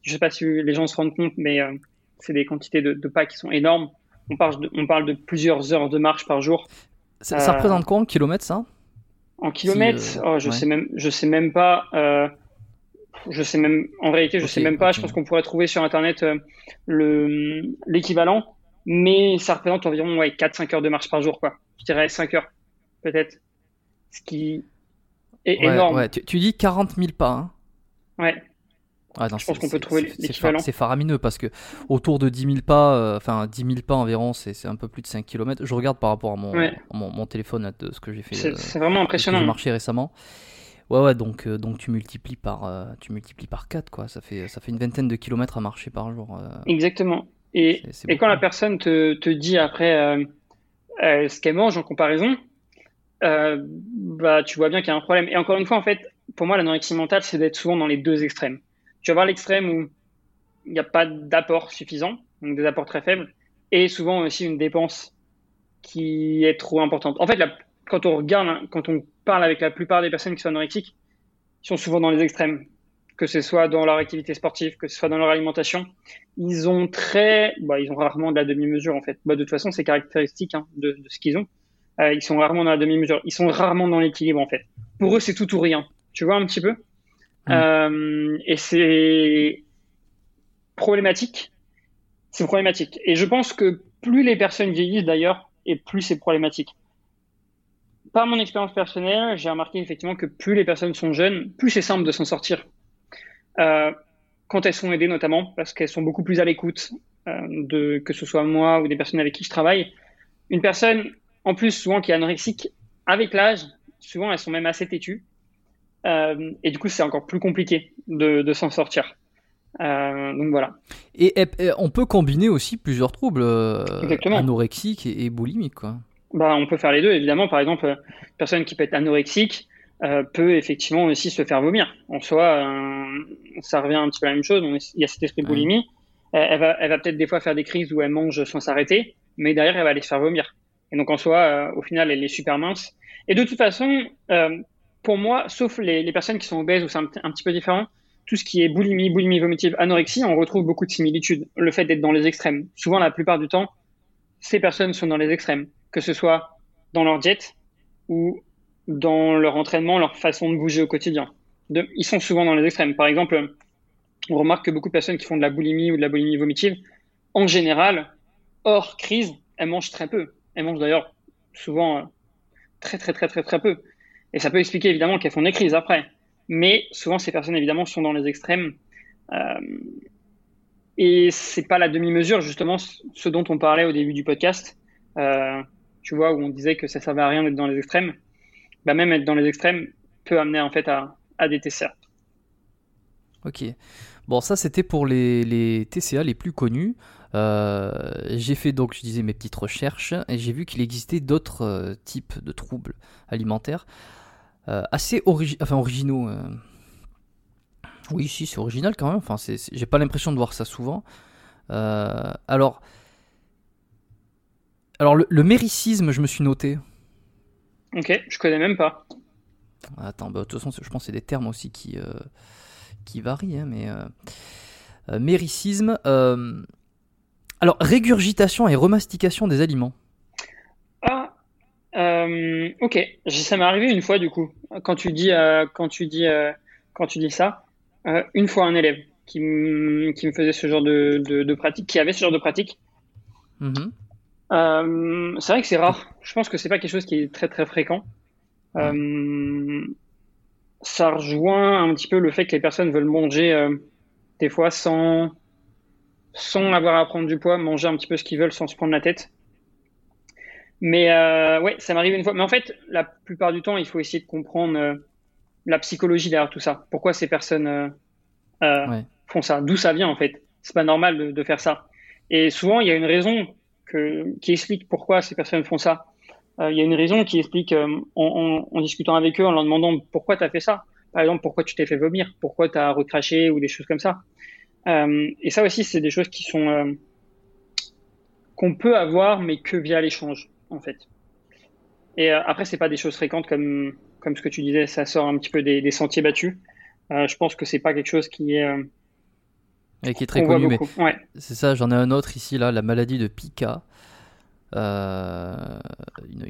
Je ne sais pas si les gens se rendent compte, mais euh, c'est des quantités de, de, pas qui sont énormes. On parle, de, on parle de plusieurs heures de marche par jour. Ça, euh, représente quoi en kilomètres ça? En kilomètres, euh, oh, je sais même, je sais même pas. Euh, je sais même, en réalité, je sais même pas. Je pense qu'on pourrait trouver sur internet le l'équivalent, mais ça représente environ ouais, 4-5 heures de marche par jour, quoi. Je dirais 5 heures, peut-être. Ce qui est énorme. Tu, tu, dis 40 000 pas. Hein ouais. Ah je pense qu'on peut trouver l'équivalent. C'est faramineux parce que autour de 10 000 pas, euh, enfin 10 000 pas environ, c'est un peu plus de 5 km. Je regarde par rapport à mon, mon, téléphone de ce que j'ai fait. C'est euh, vraiment impressionnant. J'ai marché récemment. Ouais, ouais, donc, euh, donc tu multiplies par, tu multiplies par 4, quoi. Ça fait, ça fait une vingtaine de kilomètres à marcher par jour. Exactement. Et, et quand la personne te, te dit après ce qu'elle mange en comparaison, bah, tu vois bien qu'il y a un problème. Et encore une fois, en fait, pour moi, l'anorexie mentale, c'est d'être souvent dans les deux extrêmes tu vas voir l'extrême où il n'y a pas d'apport suffisant, donc des apports très faibles, et souvent aussi une dépense qui est trop importante. En fait, quand on regarde, quand on parle avec la plupart des personnes qui sont anorexiques, ils sont souvent dans les extrêmes, que ce soit dans leur activité sportive, que ce soit dans leur alimentation. Ils ont très, bah, ils ont rarement de la demi-mesure en fait. Bah, de toute façon, c'est caractéristique hein, de, de, ce qu'ils ont. Euh, ils sont rarement dans la demi-mesure. Ils sont rarement dans l'équilibre en fait. Pour eux, c'est tout ou rien. Tu vois un petit peu? Mm. Euh, et c'est problématique. C'est problématique. Et je pense que plus les personnes vieillissent d'ailleurs, et plus c'est problématique. Par mon expérience personnelle, j'ai remarqué effectivement que plus les personnes sont jeunes, plus c'est simple de s'en sortir. Euh, quand elles sont aidées notamment, parce qu'elles sont beaucoup plus à l'écoute euh, de que ce soit moi ou des personnes avec qui je travaille. Une personne, en plus souvent qui est anorexique, avec l'âge, souvent elles sont même assez têtues. Euh, et du coup, c'est encore plus compliqué de, de s'en sortir. Euh, donc voilà. Et, on peut combiner aussi plusieurs troubles anorexiques et, boulimiques. Quoi. Bah, on peut faire les deux, évidemment. Par exemple, une personne qui peut être anorexique euh, peut effectivement aussi se faire vomir. En soi, ça revient un petit peu à la même chose. il y a cet esprit de boulimie. Elle, va, elle va peut-être des fois faire des crises où elle mange sans s'arrêter, mais derrière, elle va aller se faire vomir. Et donc en soi, au final, elle est super mince. Et de toute façon, pour moi, sauf les, personnes qui sont obèses ou c'est un, petit peu différent, tout ce qui est boulimie, boulimie vomitive, anorexie, on retrouve beaucoup de similitudes. Le fait d'être dans les extrêmes. Souvent, la plupart du temps, ces personnes sont dans les extrêmes, que ce soit dans leur diète ou dans leur entraînement, leur façon de bouger au quotidien. ils sont souvent dans les extrêmes. Par exemple, on remarque que beaucoup de personnes qui font de la boulimie ou de la boulimie vomitive, en général, hors crise, elles mangent très peu. Elles mangent d'ailleurs souvent euh, très très très très très peu. Et ça peut expliquer évidemment qu'elles font des crises après. Mais souvent, ces personnes, évidemment, sont dans les extrêmes. Euh, et c'est pas la demi-mesure, justement, ce dont on parlait au début du podcast. Euh, tu vois, où on disait que ça servait à rien d'être dans les extrêmes. Bah, même être dans les extrêmes peut amener en fait à, à des TCA. Ok. Bon, ça c'était pour les, les, TCA les plus connus. Euh, j'ai fait donc, je disais, mes petites recherches et j'ai vu qu'il existait d'autres euh, types de troubles alimentaires. Euh, assez enfin, originaux. Oui, si, c'est original quand même. Enfin, j'ai pas l'impression de voir ça souvent. Alors, alors le, méricisme, je me suis noté. Ok, je connais même pas. Attends, bah, de toute façon, je pense que c'est des termes aussi qui, euh, qui varient, hein, mais. Euh, méricisme. Alors, régurgitation et remastication des aliments. Ah, ok, ça m'est arrivé une fois du coup. Quand tu dis, quand tu dis, quand tu dis ça, une fois un élève qui, me faisait ce genre de, de, pratique, qui avait ce genre de pratique. Mm-hmm. Euh, c'est vrai que c'est rare. Je pense que c'est pas quelque chose qui est très très fréquent. Euh, ça rejoint un petit peu le fait que les personnes veulent manger euh, des fois sans sans avoir à prendre du poids, manger un petit peu ce qu'ils veulent sans se prendre la tête. Mais ouais, ça m'arrive une fois. Mais en fait, la plupart du temps, il faut essayer de comprendre la psychologie derrière tout ça. Pourquoi ces personnes font ça? D'où ça vient en fait? C'est pas normal de, de, faire ça. Et souvent, il y a une raison qui explique pourquoi ces personnes font ça. Euh, il y a une raison qui explique euh, en, discutant avec eux, en leur demandant pourquoi tu as fait ça. Par exemple, pourquoi tu t'es fait vomir, pourquoi tu as recraché ou des choses comme ça? Euh, et ça aussi, c'est des choses qui sont qu'on peut avoir, mais que via l'échange, en fait. Et après, c'est pas des choses fréquentes comme comme ce que tu disais, ça sort un petit peu des, des sentiers battus. je pense que c'est pas quelque chose qui est et qui est très connu. Mais C'est ça, j'en ai un autre ici, là, la maladie de Pica. Euh,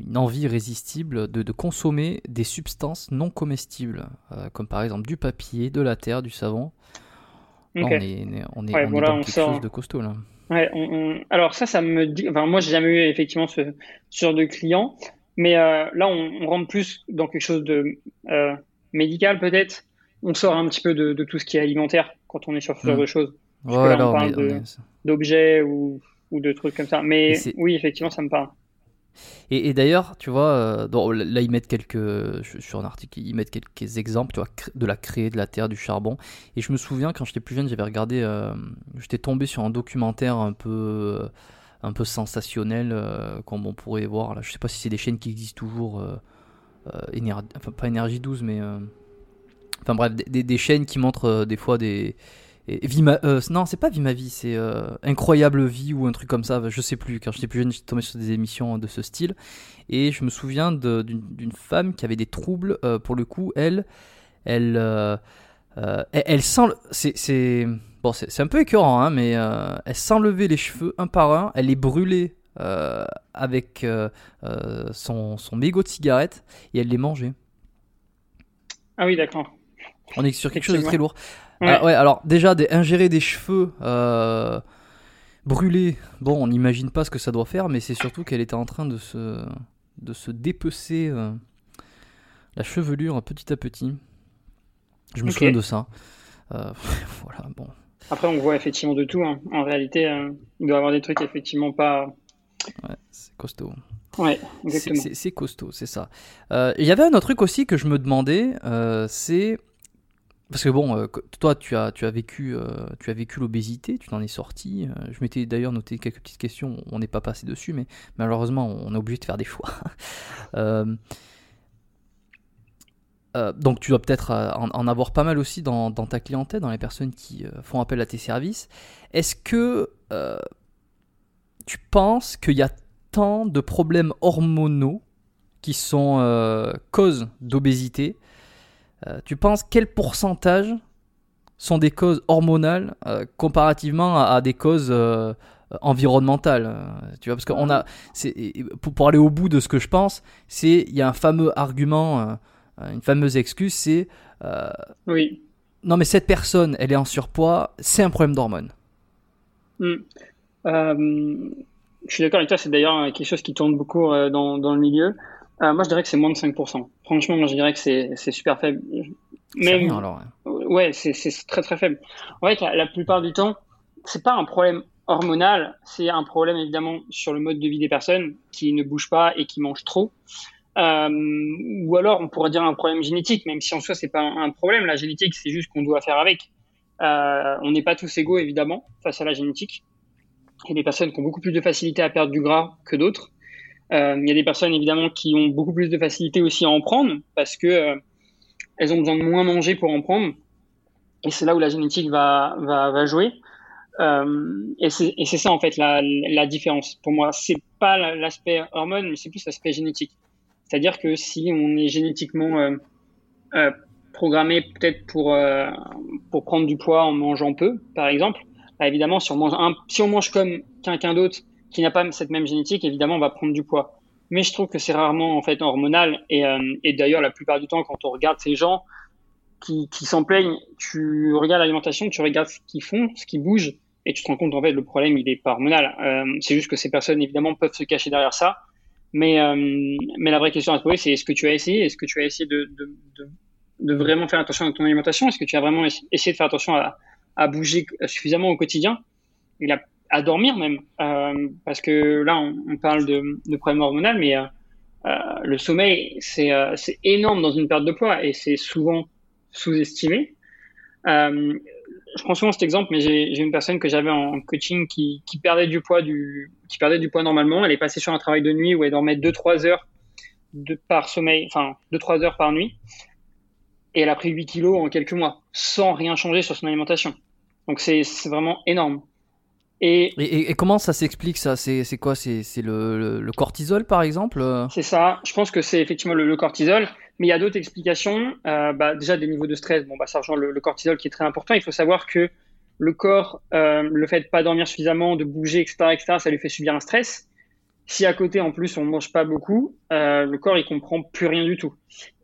une, envie irrésistible de, consommer des substances non comestibles, euh, comme par exemple du papier, de la terre, du savon. on est, on est, dans quelque chose de costaud là. Alors ça, ça me dit. Enfin, moi, j'ai jamais eu effectivement ce, genre de client, mais euh, là, on, rentre plus dans quelque chose de médical peut-être. On sort un petit peu de, tout ce qui est alimentaire quand on est sur ce genre hmm. de choses d'objets ou, ou, de trucs comme ça. Mais oui, effectivement, ça me parle. Et, d'ailleurs, tu vois, euh, là ils mettent quelques, sur un article, ils mettent quelques exemples, tu vois, de la craie, de la terre, du charbon. Et je me souviens quand j'étais plus jeune, j'avais regardé, euh, j'étais tombé sur un documentaire un peu, euh, un peu sensationnel, comme on pourrait voir. Là, je sais pas si c'est des chaînes qui existent toujours, enfin pas énergie 12, mais enfin bref, des, des, chaînes qui montrent des fois des et euh, non, c'est pas Vie ma vie, c'est euh, Incroyable vie ou un truc comme ça. Je sais plus. Quand j'étais plus jeune, j'étais tombé sur des émissions de ce style. Et je me souviens d'une femme qui avait des troubles. Euh, pour le coup, elle, elle, elle, sent. C'est bon, c'est un peu écœurant, hein, mais elle s'enlevait les cheveux un par un. Elle les brûlait avec son, son mégot de cigarette et elle les mangeait. Ah oui, d'accord. On est sur quelque chose de très lourd. Ah ouais. alors déjà, des, ingérer des cheveux euh, brûlés, bon, on n'imagine pas ce que ça doit faire, mais c'est surtout qu'elle était en train de se, de se dépecer euh, la chevelure petit à petit. Je me souviens de ça. Euh, voilà, bon. Après, on voit effectivement de tout. Hein. En réalité, il doit y avoir des trucs effectivement pas. Ouais, c'est costaud. Ouais, exactement. C'est costaud, c'est ça. Il y avait un autre truc aussi que je me demandais, c'est parce que bon, euh, toi, tu as, tu as vécu, euh, tu as vécu l'obésité, tu t'en es sorti. Euh, je m'étais d'ailleurs noté quelques petites questions, on n'est pas passé dessus, mais malheureusement, on est obligé de faire des choix. donc, tu dois peut-être en, avoir pas mal aussi dans, dans, ta clientèle, dans les personnes qui font appel à tes services. Est-ce que tu penses qu'il y a tant de problèmes hormonaux qui sont cause d'obésité euh, tu penses quel pourcentage sont des causes hormonales euh, comparativement à, des causes euh, environnementales Tu vois, parce qu'on a, pour, pour, aller au bout de ce que je pense, c'est il y a un fameux argument, une fameuse excuse, c'est oui. Non, mais cette personne, elle est en surpoids, c'est un problème d'hormones. Hmm. je suis d'accord avec toi, c'est d'ailleurs quelque chose qui tourne beaucoup dans, dans le milieu. Euh, moi, je dirais que c'est moins de 5%. Franchement, moi, je dirais que c'est super faible. Même, alors, ouais, c'est très très faible. En fait, la, plupart du temps, c'est pas un problème hormonal, c'est un problème évidemment sur le mode de vie des personnes qui ne bougent pas et qui mangent trop. Euh, ou alors, on pourrait dire un problème génétique, même si en soi, c'est pas un, problème. La génétique, c'est juste qu'on doit faire avec. Euh, on n'est pas tous égaux, évidemment, face à la génétique. Il y a des personnes qui ont beaucoup plus de facilité à perdre du gras que d'autres. Euh, il y a des personnes évidemment qui ont beaucoup plus de facilité aussi à en prendre parce que euh, elles ont besoin de moins manger pour en prendre. Et c'est là où la génétique va, jouer. Euh, et c'est ça en fait la, la différence. Pour moi, c'est pas l'aspect hormone, mais c'est plus l'aspect génétique. C'est-à-dire que si on est génétiquement programmé peut-être pour, pour prendre du poids en mangeant peu, par exemple, bah, évidemment, si on mange, un, si on mange comme quelqu'un d'autre qui n'a pas cette même génétique, évidemment, va prendre du poids. Mais je trouve que c'est rarement en fait hormonal. Et, et d'ailleurs, la plupart du temps, quand on regarde ces gens, qui, qui s'en plaignent, tu regardes l'alimentation, tu regardes ce qu'ils font, ce qui bouge, et tu te rends compte en fait le problème il est pas hormonal. Euh, c'est juste que ces personnes évidemment peuvent se cacher derrière ça. Mais euh, mais la vraie question à se poser c'est est-ce que tu as essayé, est-ce que tu as essayé de, de, vraiment faire attention à ton alimentation, est-ce que tu as vraiment essayé de faire attention à, à bouger suffisamment au quotidien, il a, à dormir même, euh, parce que là on, parle de, de problème hormonal, mais euh, euh le sommeil c'est énorme dans une perte de poids et c'est souvent sous-estimé. Je prends souvent cet exemple, mais j'ai une personne que j'avais en coaching qui, qui, perdait du poids du, qui perdait du poids normalement. Elle est passée sur un travail de nuit où elle dormait 2-3 heures de, par sommeil, enfin 2-3 heures par nuit. Et elle a pris 8 kilos en quelques mois, sans rien changer sur son alimentation. Donc c'est vraiment énorme. Et, et, comment ça s'explique ça? C'est quoi? C'est le, le, cortisol par exemple C'est ça. Je pense que c'est effectivement le, le, cortisol. Mais il y a d'autres explications. Euh, bah, déjà, des niveaux de stress, bon, bah, ça rejoint le, cortisol qui est très important. Il faut savoir que le corps, euh, le fait de pas dormir suffisamment, de bouger, etc., etc., ça lui fait subir un stress. Si à côté, en plus, on mange pas beaucoup, euh, le corps, il comprend plus rien du tout.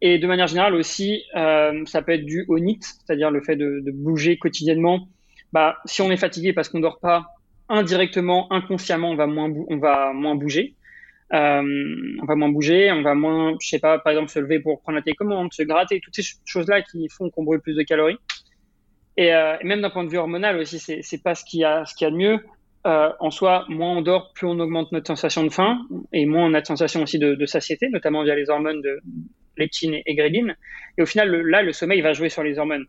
Et de manière générale aussi, euh, ça peut être dû au NIT, c'est-à-dire le fait de, de, bouger quotidiennement. Bah, si on est fatigué parce qu'on dort pas, indirectement, inconsciemment, on va moins, on va moins bouger. Euh, on va moins bouger, on va moins, je sais pas, par exemple, se lever pour prendre la télécommande, se gratter, toutes ces choses-là qui font qu'on brûle plus de calories. Et, euh, même d'un point de vue hormonal aussi, c'est, c'est pas ce qu'il y a, y a de mieux. Euh, en soi, moins on dort, plus on augmente notre sensation de faim et moins on a de sensation aussi de, de satiété, notamment via les hormones de leptine et gréline. Et au final, là, le sommeil va jouer sur les hormones.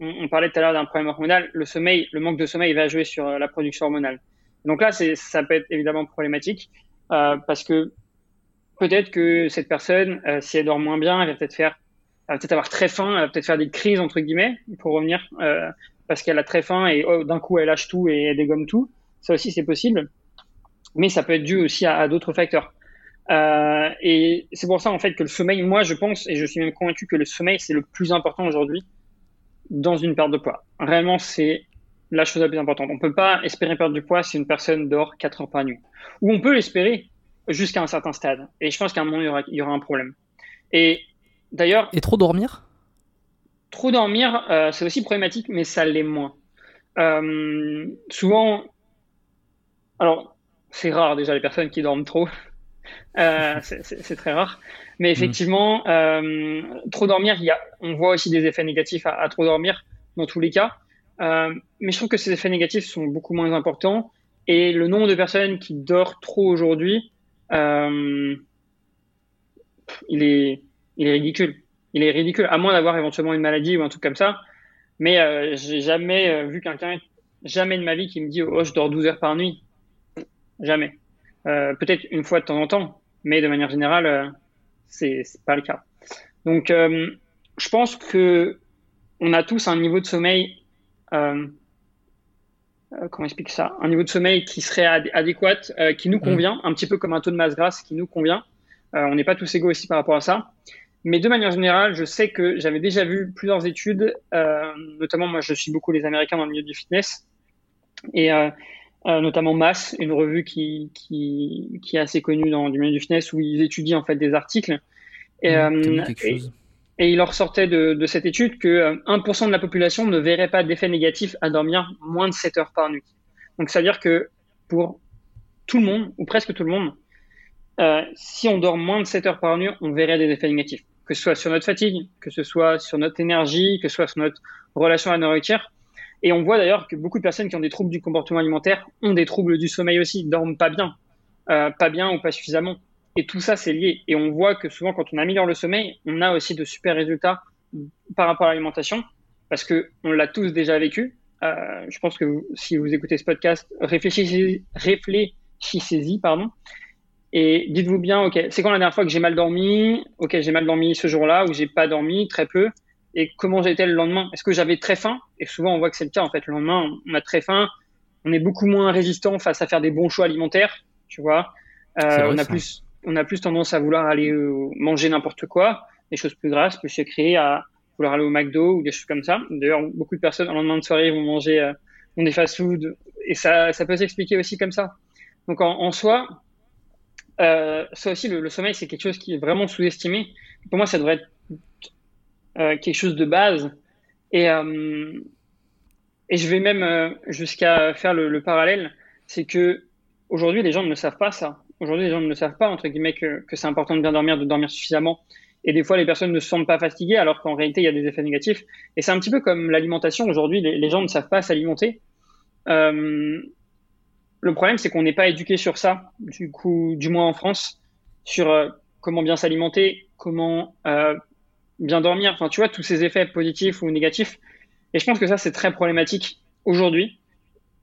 On, parlait tout à l'heure d'un problème hormonal. Le sommeil, le manque de sommeil va jouer sur la production hormonale. Donc là, ça peut être évidemment problématique. Euh, parce que peut-être que cette personne, euh, si elle dort moins bien, elle va peut-être faire, peut-être avoir très faim, elle va peut-être faire des crises entre guillemets pour revenir, euh, parce qu'elle a très faim et oh, d'un coup elle lâche tout et elle dégomme tout. Ça aussi c'est possible, mais ça peut être dû aussi à, à d'autres facteurs. Euh, et c'est pour ça en fait que le sommeil, moi je pense et je suis même convaincu que le sommeil c'est le plus important aujourd'hui dans une perte de poids. Vraiment c'est la chose la plus importante. On peut pas espérer perdre du poids si une personne dort 4 heures par nuit. Ou on peut l'espérer jusqu'à un certain stade. Et je pense qu'à un moment, il y aura, il y aura un problème. Et d'ailleurs. Et trop dormir? Trop dormir, euh, c'est aussi problématique, mais ça l'est moins. Euh, souvent. Alors, c'est rare déjà les personnes qui dorment trop. Euh, c'est très rare. Mais mm. effectivement, euh, trop dormir, y a, on voit aussi des effets négatifs à, à trop dormir dans tous les cas. Euh, mais je trouve que ces effets négatifs sont beaucoup moins importants et le nombre de personnes qui dorment trop aujourd'hui, euh, il est, il est ridicule. Il est ridicule, à moins d'avoir éventuellement une maladie ou un truc comme ça. Mais euh, j'ai jamais vu quelqu'un, jamais de ma vie qui me dit oh je dors 12 heures par nuit. Jamais. Euh, Peut-être une fois de temps en temps, mais de manière générale, c'est pas le cas. Donc, je pense que on a tous un niveau de sommeil euh, euh, comment explique ça? Un niveau de sommeil qui serait adéquat, euh, qui nous mm. convient, un petit peu comme un taux de masse grasse qui nous convient. on n'est pas tous égaux aussi par rapport à ça. Mais de manière générale, je sais que j'avais déjà vu plusieurs études, notamment moi je suis beaucoup les Américains dans le milieu du fitness, et notamment Mass, une revue qui, qui, qui, est assez connue dans le milieu du fitness où ils étudient en fait des articles. Et, mmh, et, et il en ressortait de, de cette étude que 1% euh, de la population ne verrait pas d'effet négatif à dormir moins de 7 heures par nuit. Donc, c'est-à-dire que pour tout le monde, ou presque tout le monde, euh, si on dort moins de 7 heures par nuit, on verrait des effets négatifs. Que ce soit sur notre fatigue, que ce soit sur notre énergie, que ce soit sur notre relation à la nourriture. Et on voit d'ailleurs que beaucoup de personnes qui ont des troubles du comportement alimentaire ont des troubles du sommeil aussi, dorment pas bien, euh, pas bien ou pas suffisamment. Et tout ça, c'est lié. Et on voit que souvent, quand on améliore le sommeil, on a aussi de super résultats par rapport à l'alimentation, parce que on l'a tous déjà vécu. Euh, je pense que si vous écoutez ce podcast, réfléchissez, réfléchissez-y, pardon, et dites-vous bien, ok, c'est quand la dernière fois que j'ai mal dormi? Ok, j'ai mal dormi ce jour-là, ou j'ai pas dormi très peu. Et comment j'étais le lendemain? Est-ce que j'avais très faim? Et souvent, on voit que c'est le cas. En fait, le lendemain, on a très faim. On est beaucoup moins résistant face à faire des bons choix alimentaires, tu vois. Euh, on a plus on a plus tendance à vouloir aller manger n'importe quoi, des choses plus grasses, plus sucrées, à vouloir aller au McDo ou des choses comme ça. D'ailleurs, beaucoup de personnes en lendemain de soirée vont manger euh, des fast-food et ça, ça peut s'expliquer aussi comme ça. Donc en, en soi, euh, ça aussi, le, sommeil, c'est quelque chose qui est vraiment sous-estimé. Pour moi, ça devrait être euh, quelque chose de base. Et, euh, et je vais même euh, jusqu'à faire le, le parallèle, c'est que aujourd'hui, les gens ne savent pas ça. Aujourd'hui, les gens ne savent pas, entre guillemets, que, que c'est important de bien dormir, de dormir suffisamment. Et des fois, les personnes ne se sentent pas fatiguées, alors qu'en réalité, il y a des effets négatifs. Et c'est un petit peu comme l'alimentation. Aujourd'hui, les, les, gens ne savent pas s'alimenter. Euh, le problème, c'est qu'on n'est pas éduqué sur ça, du coup, du moins en France, sur euh, comment bien s'alimenter, comment euh, bien dormir. Enfin, tu vois, tous ces effets positifs ou négatifs. Et je pense que ça, c'est très problématique aujourd'hui.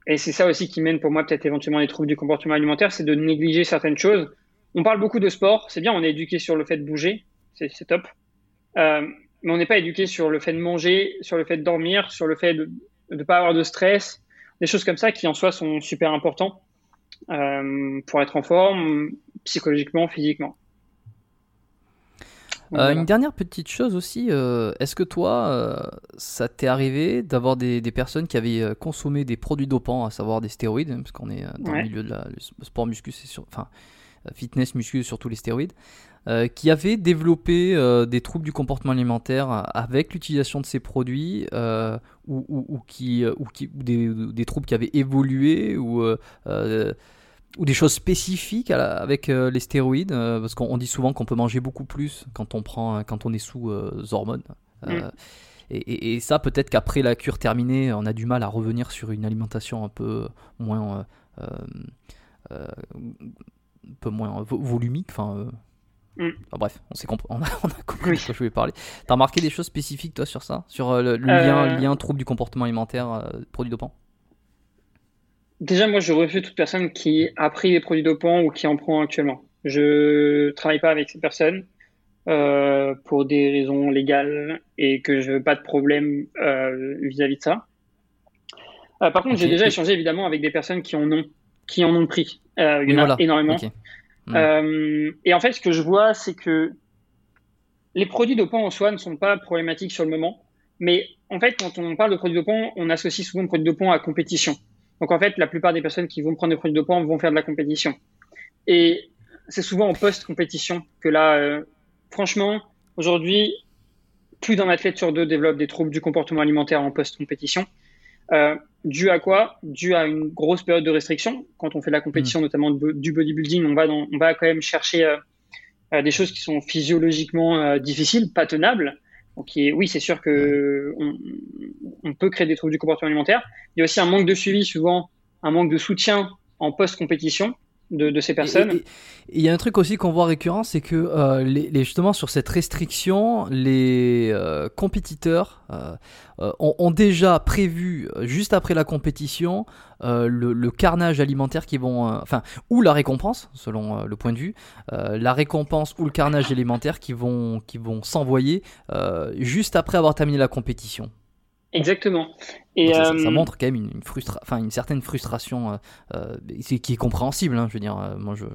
Et c'est ça aussi qui mène pour moi peut-être éventuellement les troubles du comportement alimentaire, c'est de négliger certaines choses. On parle beaucoup de sport, c'est bien, on est éduqué sur le fait de bouger, c'est top. Euh, mais on n'est pas éduqué sur le fait de manger, sur le fait de dormir, sur le fait de ne pas avoir de stress, des choses comme ça qui en soi sont super importants euh, pour être en forme psychologiquement, physiquement. Euh, une dernière petite chose aussi, euh, est-ce que toi, euh, ça t'est arrivé d'avoir des, des, personnes qui avaient consommé des produits dopants, à savoir des stéroïdes, parce qu'on est dans le milieu de la, sport muscu, c'est sur, enfin fitness muscu, surtout les stéroïdes, qui avaient développé des troubles du comportement alimentaire avec l'utilisation de ces produits, ou, ou, ou, qui, ou, qui, des, des, troubles qui avaient évolué, ou ou des choses spécifiques avec euh, les stéroïdes euh, Parce qu'on dit souvent qu'on peut manger beaucoup plus quand on, prend, quand on est sous euh, hormones. Mm. Et, et, ça, peut-être qu'après la cure terminée, on a du mal à revenir sur une alimentation un peu moins, un peu moins volumique. Enfin, mm. bref, on, a, compris de quoi je voulais parler. T'as remarqué des choses spécifiques, toi, sur ça? Sur le, lien, lien trouble du comportement alimentaire, produits dopants Déjà, moi, je refuse toute personne qui a pris des produits dopants ou qui en prend actuellement. Je travaille pas avec ces personnes euh, pour des raisons légales et que je veux pas de problème euh, vis-à-vis de ça. Euh, par contre, j'ai déjà échangé évidemment avec des personnes qui en ont, qui en ont pris. Euh, il y en a énormément. Euh, et en fait, ce que je vois, c'est que les produits dopants en soi ne sont pas problématiques sur le moment. Mais en fait, quand on parle de produits dopants, on associe souvent le produit dopant à compétition. Donc en fait, la plupart des personnes qui vont prendre des produits dopants vont faire de la compétition. Et c'est souvent en post-compétition que là, euh, franchement, aujourd'hui, plus d'un athlète sur deux développe des troubles du comportement alimentaire en post-compétition. Euh, dû à quoi? Dû à une grosse période de restriction. Quand on fait de la compétition, mmh. notamment du bodybuilding, on va, dans, on va quand même chercher euh, des choses qui sont physiologiquement difficiles, pas tenables. Donc, oui, c'est sûr que on, on, peut créer des troubles du comportement alimentaire. Il y a aussi un manque de suivi, souvent un manque de soutien en post-compétition de, ces personnes. Il y a un truc aussi qu'on voit récurrent, c'est que euh, les, justement sur cette restriction, les euh, compétiteurs euh, ont, déjà prévu juste après la compétition le, carnage alimentaire qui vont, enfin ou la récompense selon le point de vue, la récompense ou le carnage alimentaire qui vont qui vont s'envoyer juste après avoir terminé la compétition. Exactement. Et ça, euh, montre quand même une, frustra... enfin, une certaine frustration euh, euh qui est compréhensible. Hein, je veux dire, euh, moi je,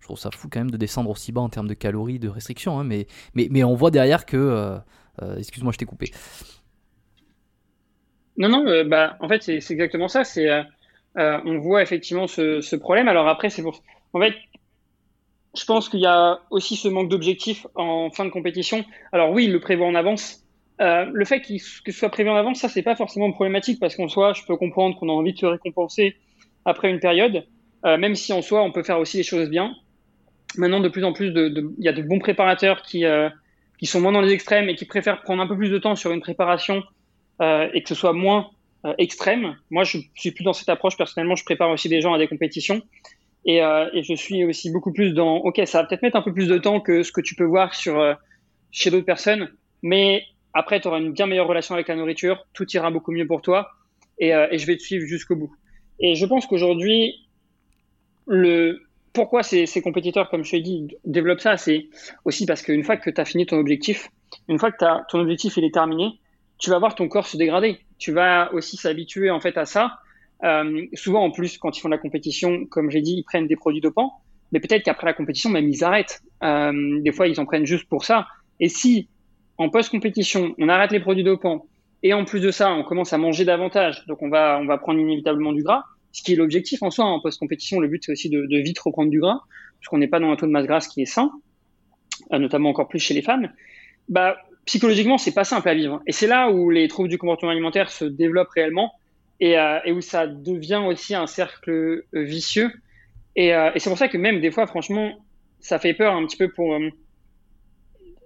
je, trouve ça fou quand même de descendre aussi bas en termes de calories, de restrictions. Hein, mais, mais, mais on voit derrière que. Excuse-moi, je t'ai coupé. Non, non, bah, en fait, c'est exactement ça. C'est, on voit effectivement ce, problème. Alors après, c'est pour. En fait, je pense qu'il y a aussi ce manque d'objectifs en fin de compétition. Alors oui, il le prévoit en avance, euh, le fait que ce soit prévu en avance, ça c'est pas forcément problématique parce qu'en soi, je peux comprendre qu'on a envie de se récompenser après une période, euh, même si en soi on peut faire aussi les choses bien. Maintenant, de plus en plus, il y a de bons préparateurs qui euh, qui sont moins dans les extrêmes et qui préfèrent prendre un peu plus de temps sur une préparation euh, et que ce soit moins euh, extrême. Moi, je suis plus dans cette approche personnellement. Je prépare aussi des gens à des compétitions et, et je suis aussi beaucoup plus dans. Ok, ça va peut-être mettre un peu plus de temps que ce que tu peux voir sur chez d'autres personnes, mais après, tu auras une bien meilleure relation avec la nourriture, tout ira beaucoup mieux pour toi et, euh, je vais te suivre jusqu'au bout. Et je pense qu'aujourd'hui, le pourquoi ces, compétiteurs, comme je t'ai dit, développent ça, c'est aussi parce qu'une fois que tu as fini ton objectif, une fois que ton objectif est terminé, tu vas voir ton corps se dégrader. Tu vas aussi s'habituer en fait à ça. Euh, souvent en plus, quand ils font la compétition, comme j'ai dit, ils prennent des produits dopants. mais peut-être qu'après la compétition, même ils arrêtent. Euh, des fois, ils en prennent juste pour ça. Et si, en post-compétition, on arrête les produits dopants, et en plus de ça, on commence à manger davantage, donc on va, on va prendre inévitablement du gras, ce qui est l'objectif en soi, en post-compétition, le but c'est aussi de, de, vite reprendre du gras, puisqu'on n'est pas dans un taux de masse grasse qui est sain, euh, notamment encore plus chez les femmes. Bah, psychologiquement, c'est pas simple à vivre. Et c'est là où les troubles du comportement alimentaire se développent réellement et, euh, où ça devient aussi un cercle euh, vicieux. Et, euh, et c'est pour ça que même des fois, franchement, ça fait peur un petit peu pour.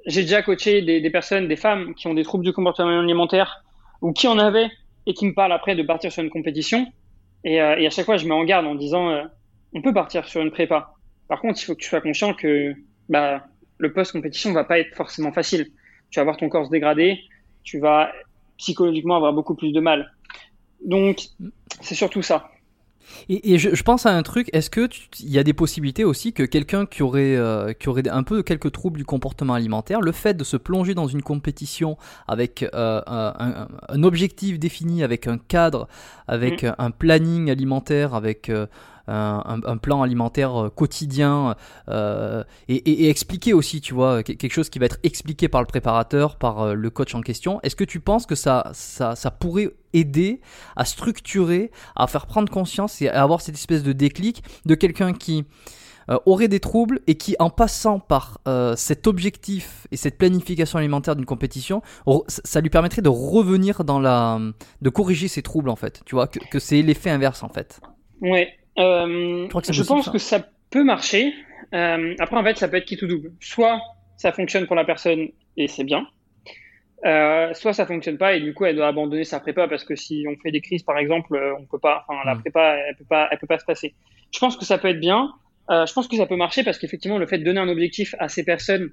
J'ai déjà coaché des, personnes, des femmes qui ont des troubles du comportement alimentaire ou qui en avaient et qui me parlent après de partir sur une compétition. Et, et à chaque fois, je mets en garde en disant on peut partir sur une prépa. Par contre, il faut que tu sois conscient que bah, le post-compétition va pas être forcément facile. Tu vas voir ton corps se dégrader, tu vas psychologiquement avoir beaucoup plus de mal. Donc, c'est surtout ça. Et, et je, je, pense à un truc, est-ce que il y a des possibilités aussi que quelqu'un qui aurait euh, qui aurait un peu quelques troubles du comportement alimentaire, le fait de se plonger dans une compétition avec euh, un, un, objectif défini, avec un cadre, avec mmh. un planning alimentaire, avec euh, un, un, plan alimentaire quotidien euh, et, et, et, expliquer aussi, tu vois, quelque chose qui va être expliqué par le préparateur, par le coach en question. Est-ce que tu penses que ça, ça, ça pourrait aider à structurer, à faire prendre conscience et à avoir cette espèce de déclic de quelqu'un qui euh, aurait des troubles et qui, en passant par euh, cet objectif et cette planification alimentaire d'une compétition, ça lui permettrait de revenir dans la, de corriger ses troubles en fait. Tu vois que, que c'est l'effet inverse en fait? Ouais. Euh, je, je pense ça. que ça peut marcher. Euh, après, en fait, ça peut être qui tout double. Soit ça fonctionne pour la personne et c'est bien. Euh, soit ça fonctionne pas et du coup elle doit abandonner sa prépa parce que si on fait des crises par exemple, on peut pas, enfin la mm. prépa elle peut pas, elle peut pas se passer. Je pense que ça peut être bien. Je pense que ça peut marcher parce qu'effectivement le fait de donner un objectif à ces personnes,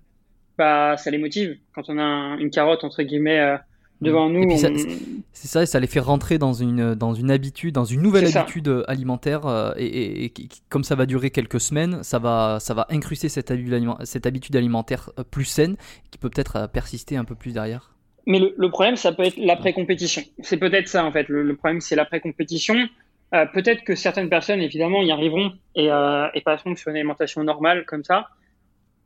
bah ça les motive. Quand on a un, une carotte entre guillemets euh, devant mm. nous, on... c'est ça, et ça les fait rentrer dans une dans une habitude, dans une nouvelle habitude ça. alimentaire euh, et, et, et, comme ça va durer quelques semaines, ça va ça va incruster cette habitude, cette habitude alimentaire plus saine qui peut peut-être persister un peu plus derrière. Mais le, le, problème, ça peut être l'après-compétition. C'est peut-être ça, en fait. Le, le problème, c'est l'après-compétition. Euh, peut-être que certaines personnes, évidemment, y arriveront et, euh, et passeront sur une alimentation normale, comme ça.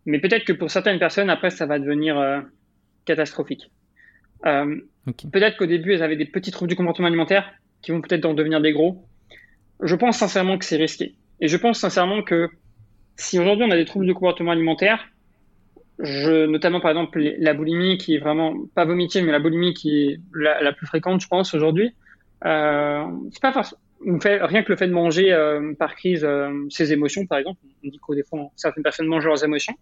Mais peut-être que pour certaines personnes, après, ça va devenir euh, catastrophique. Euh, okay. Peut-être qu'au début, elles avaient des petits troubles du comportement alimentaire qui vont peut-être en devenir des gros. Je pense sincèrement que c'est risqué. Et je pense sincèrement que si aujourd'hui on a des troubles du comportement alimentaire, je, notamment par exemple la boulimie qui est vraiment pas vomitive, mais la boulimie qui est la, la plus fréquente, je pense aujourd'hui. Euh, c'est pas forcément rien que le fait de manger euh, par crise euh, ses émotions, par exemple. On dit qu'au des fois, certaines personnes mangent leurs émotions.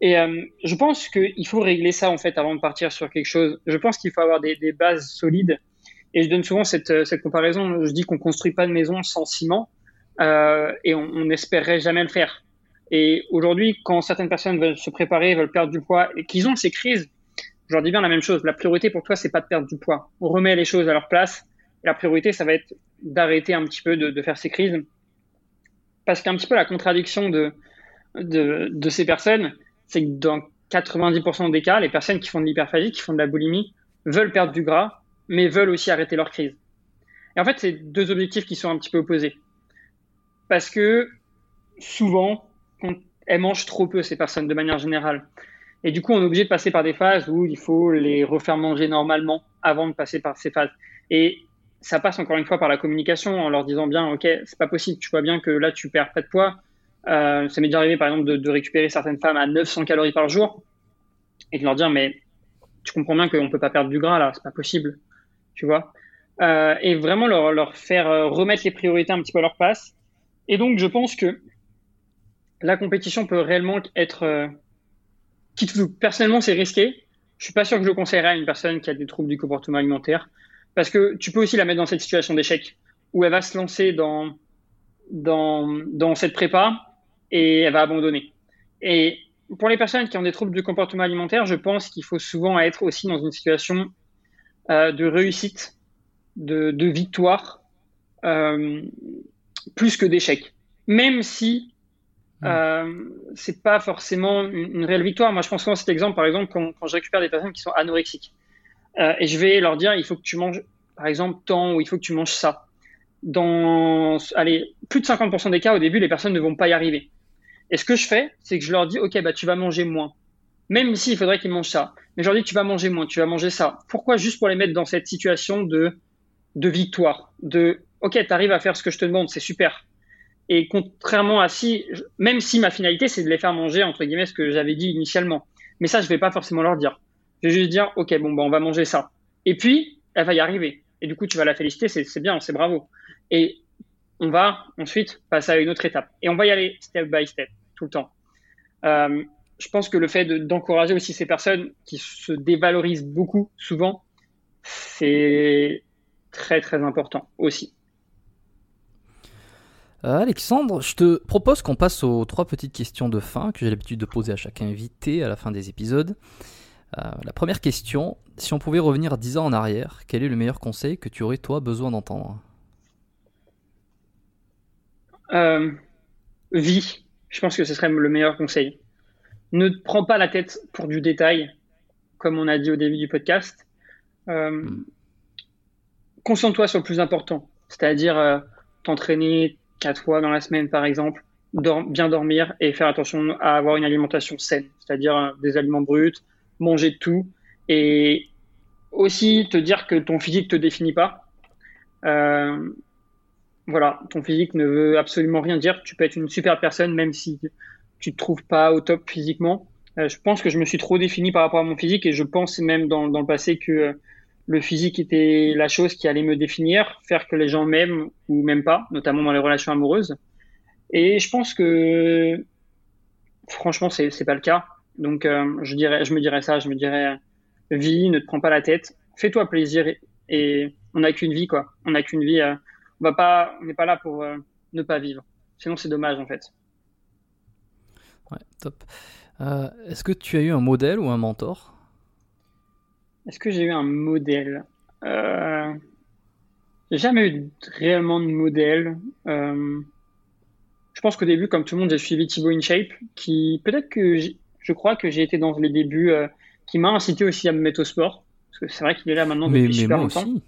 Et euh, je pense qu'il faut régler ça en fait avant de partir sur quelque chose. Je pense qu'il faut avoir des, des, bases solides. Et je donne souvent cette, cette comparaison. Je dis qu'on construit pas de maison sans ciment euh, et on n'espérerait jamais le faire. Et aujourd'hui, quand certaines personnes veulent se préparer, veulent perdre du poids et qu'ils ont ces crises, je leur dis bien la même chose. La priorité pour toi, c'est pas de perdre du poids. On remet les choses à leur place. La priorité, ça va être d'arrêter un petit peu de, de, faire ces crises. Parce qu'un petit peu la contradiction de, de, de ces personnes, c'est que dans 90% des cas, les personnes qui font de l'hyperphagie, qui font de la boulimie, veulent perdre du gras, mais veulent aussi arrêter leur crise. Et en fait, c'est deux objectifs qui sont un petit peu opposés. Parce que souvent, elles mangent trop peu, ces personnes, de manière générale. Et du coup, on est obligé de passer par des phases où il faut les refaire manger normalement avant de passer par ces phases. Et ça passe encore une fois par la communication en leur disant bien, OK, c'est pas possible, tu vois bien que là, tu perds pas de poids. Euh, ça m'est déjà arrivé, par exemple, de, récupérer certaines femmes à 900 calories par jour et de leur dire, mais tu comprends bien qu'on peut pas perdre du gras là, c'est pas possible, tu vois. Euh, et vraiment leur, leur faire euh, remettre les priorités un petit peu à leur place. Et donc, je pense que la compétition peut réellement être personnellement c'est risqué. Je suis pas sûr que je conseillerais à une personne qui a des troubles du comportement alimentaire parce que tu peux aussi la mettre dans cette situation d'échec où elle va se lancer dans dans dans cette prépa et elle va abandonner. Et pour les personnes qui ont des troubles du comportement alimentaire, je pense qu'il faut souvent être aussi dans une situation euh, de réussite, de, de victoire, euh, plus que d'échec. Même si Mm. Euh, c'est pas forcément une, une, réelle victoire. Moi, je pense souvent cet exemple, par exemple, quand, quand, je récupère des personnes qui sont anorexiques, euh, et je vais leur dire, il faut que tu manges, par exemple, tant ou il faut que tu manges ça. Dans, allez, plus de 50% des cas, au début, les personnes ne vont pas y arriver. Et ce que je fais, c'est que je leur dis, OK, bah, tu vas manger moins. Même s'il faudrait qu'ils mangent ça. Mais je leur dis, tu vas manger moins, tu vas manger ça. Pourquoi? Juste pour les mettre dans cette situation de, de victoire. De, OK, tu arrives à faire ce que je te demande, c'est super. Et contrairement à si, même si ma finalité, c'est de les faire manger, entre guillemets, ce que j'avais dit initialement. Mais ça, je vais pas forcément leur dire. Je vais juste dire, OK, bon, bah, on va manger ça. Et puis, elle va y arriver. Et du coup, tu vas la féliciter, c'est bien, c'est bravo. Et on va ensuite passer à une autre étape. Et on va y aller step by step, tout le temps. Euh, je pense que le fait d'encourager aussi ces personnes qui se dévalorisent beaucoup, souvent, c'est très très important aussi. Euh, Alexandre, je te propose qu'on passe aux trois petites questions de fin que j'ai l'habitude de poser à chaque invité à la fin des épisodes. Euh, la première question, si on pouvait revenir 10 ans en arrière, quel est le meilleur conseil que tu aurais toi besoin d'entendre? Euh, Vie, je pense que ce serait le meilleur conseil. Ne te prends pas la tête pour du détail, comme on a dit au début du podcast. Hmm. Concentre-toi sur le plus important, c'est-à-dire t'entraîner, quatre fois dans la semaine, par exemple, bien dormir et faire attention à avoir une alimentation saine, c'est-à-dire euh, des aliments bruts, manger de tout et aussi te dire que ton physique te définit pas. Euh, voilà, ton physique ne veut absolument rien dire. Tu peux être une super personne même si tu te trouves pas au top physiquement. Euh, je pense que je me suis trop défini par rapport à mon physique et je pense même dans, le passé que le physique était la chose qui allait me définir, faire que les gens m'aiment ou même pas, notamment dans les relations amoureuses. Et je pense que franchement, c'est c'est pas le cas. Donc euh, je dirais, je me dirais ça, je me dirais vie, ne te prends pas la tête, fais-toi plaisir et, on n'a qu'une vie quoi. On n'a qu'une vie. Euh, on va pas, on n'est pas là pour euh, ne pas vivre. Sinon c'est dommage en fait. Ouais, top. Est-ce que tu as eu un modèle ou un mentor? Est-ce que j'ai eu un modèle? Euh... J'ai jamais eu réellement de modèle. Euh... Je pense qu'au début, comme tout le monde, j'ai suivi Thibaut InShape, qui peut-être que je crois que j'ai été dans les débuts, euh, qui m'a incité aussi à me mettre au sport. Parce que c'est vrai qu'il est là maintenant depuis mais, super moi longtemps. Aussi.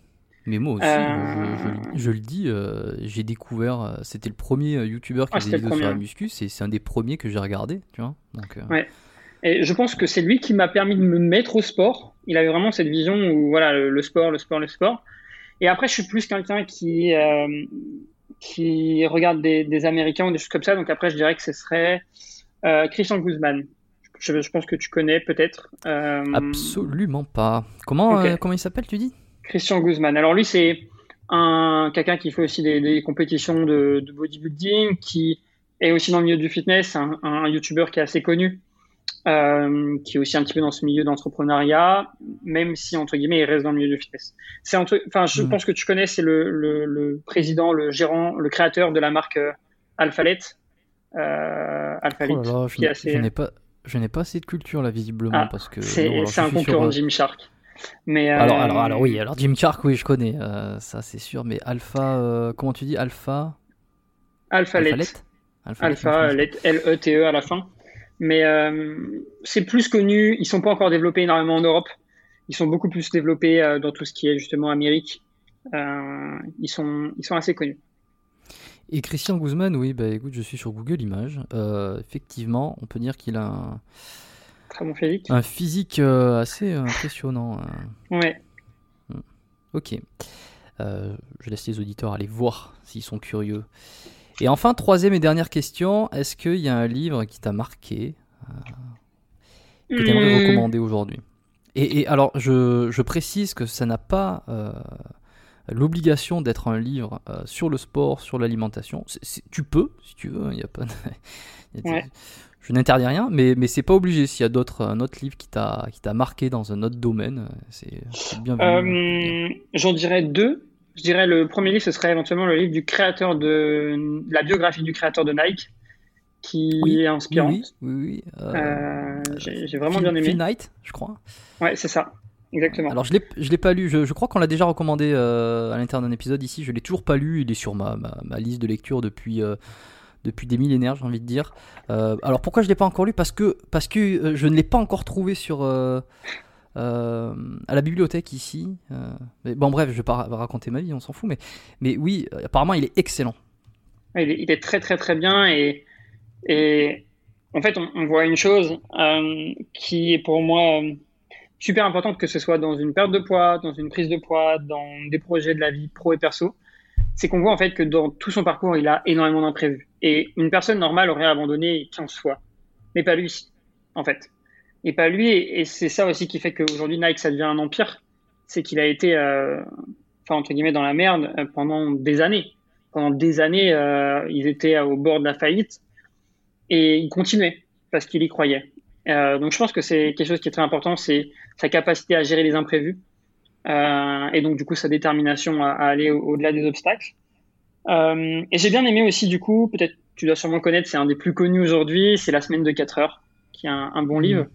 Mais moi aussi, euh, je, le dis, euh, j'ai découvert, c'était le premier YouTuber qui ah, faisait des vidéos sur la muscu, c'est un des premiers que j'ai regardé, tu vois. Donc, ouais. Et je pense que c'est lui qui m'a permis de me mettre au sport. Il avait vraiment cette vision où voilà le, sport, le sport, le sport. Et après, je suis plus quelqu'un qui euh, qui regarde des, des, Américains ou des choses comme ça. Donc après, je dirais que ce serait euh, Christian Guzman. Je, je, pense que tu connais peut-être. Euh... Absolument pas. Comment euh, comment il s'appelle, tu dis? Christian Guzman. Alors lui, c'est un quelqu'un qui fait aussi des, des compétitions de, de, bodybuilding, qui est aussi dans le milieu du fitness, un, un YouTuber qui est assez connu. Euh, qui est aussi un petit peu dans ce milieu d'entrepreneuriat, même si entre guillemets il reste dans le milieu du fitness. C'est enfin, je mm. pense que tu connais, c'est le, le, le, président, le gérant, le créateur de la marque euh, Alphalet. Euh, Alphalet. Oh je, assez... n'ai pas, je n'ai pas assez de culture là visiblement ah, parce que c'est un concurrent de euh, Gymshark. Mais alors, alors, alors oui, alors Gymshark, oui, je connais, ça c'est sûr. Mais Alpha, comment tu dis, Alpha? Alpha, Alpha, L-E-T-E -E à la fin. Mais euh, c'est plus connu. Ils sont pas encore développés énormément en Europe. Ils sont beaucoup plus développés euh, dans tout ce qui est justement Amérique. Euh, ils sont ils sont assez connus. Et Christian Guzman, oui, bah écoute, je suis sur Google Images. effectivement, on peut dire qu'il a un, Très bon physique. un physique assez impressionnant. Ouais. Hmm. Ok. je laisse les auditeurs aller voir s'ils sont curieux. Et enfin, troisième et dernière question, est-ce qu'il y a un livre qui t'a marqué, euh, que tu aimerais hmm. recommander aujourd'hui? Et, alors, je, précise que ça n'a pas euh, l'obligation d'être un livre euh, sur le sport, sur l'alimentation. Tu peux, si tu veux, il y a pas Je n'interdis rien, mais, mais c'est pas obligé. S'il y a d'autres, un autre livre qui t'a, qui t'a marqué dans un autre domaine, c'est, bienvenu. j'en dirais deux. Je dirais le premier livre, ce serait éventuellement le livre du créateur de, la biographie du créateur de Nike, qui est inspirante. Oui, oui, euh, euh, j'ai vraiment bien aimé. Phil Knight, je crois. Ouais, c'est ça. Exactement. Alors je l'ai, l'ai pas lu. Je, crois qu'on l'a déjà recommandé euh, à l'intérieur d'un épisode ici. Je l'ai toujours pas lu. Il est sur ma, ma, liste de lecture depuis depuis des millénaires, j'ai envie de dire. alors pourquoi je l'ai pas encore lu? Parce que parce que je ne l'ai pas encore trouvé sur euh, à la bibliothèque ici. Euh, mais bon, bref, je vais pas raconter ma vie, on s'en fout. Mais, mais oui, apparemment, il est excellent. Il est, il est, très, très, très bien. Et, et en fait, on, voit une chose qui est pour moi super importante, que ce soit dans une perte de poids, dans une prise de poids, dans des projets de la vie pro et perso, c'est qu'on voit en fait que dans tout son parcours, il a énormément d'imprévus. Et une personne normale aurait abandonné 15 fois, mais pas lui, en fait. Et pas lui, et, c'est ça aussi qui fait qu'aujourd'hui Nike, ça devient un empire, c'est qu'il a été, euh, enfin entre guillemets, dans la merde euh, pendant des années. Pendant des années, euh, ils étaient au bord de la faillite, et il continuait parce qu'il y croyait. Donc je pense que c'est quelque chose qui est très important, c'est sa capacité à gérer les imprévus euh, et donc du coup sa détermination à, à aller au-delà des obstacles. Euh, et j'ai bien aimé aussi du coup, peut-être tu dois sûrement connaître, c'est un des plus connus aujourd'hui, c'est La semaine de 4 heures, qui est un, un bon mmh. livre.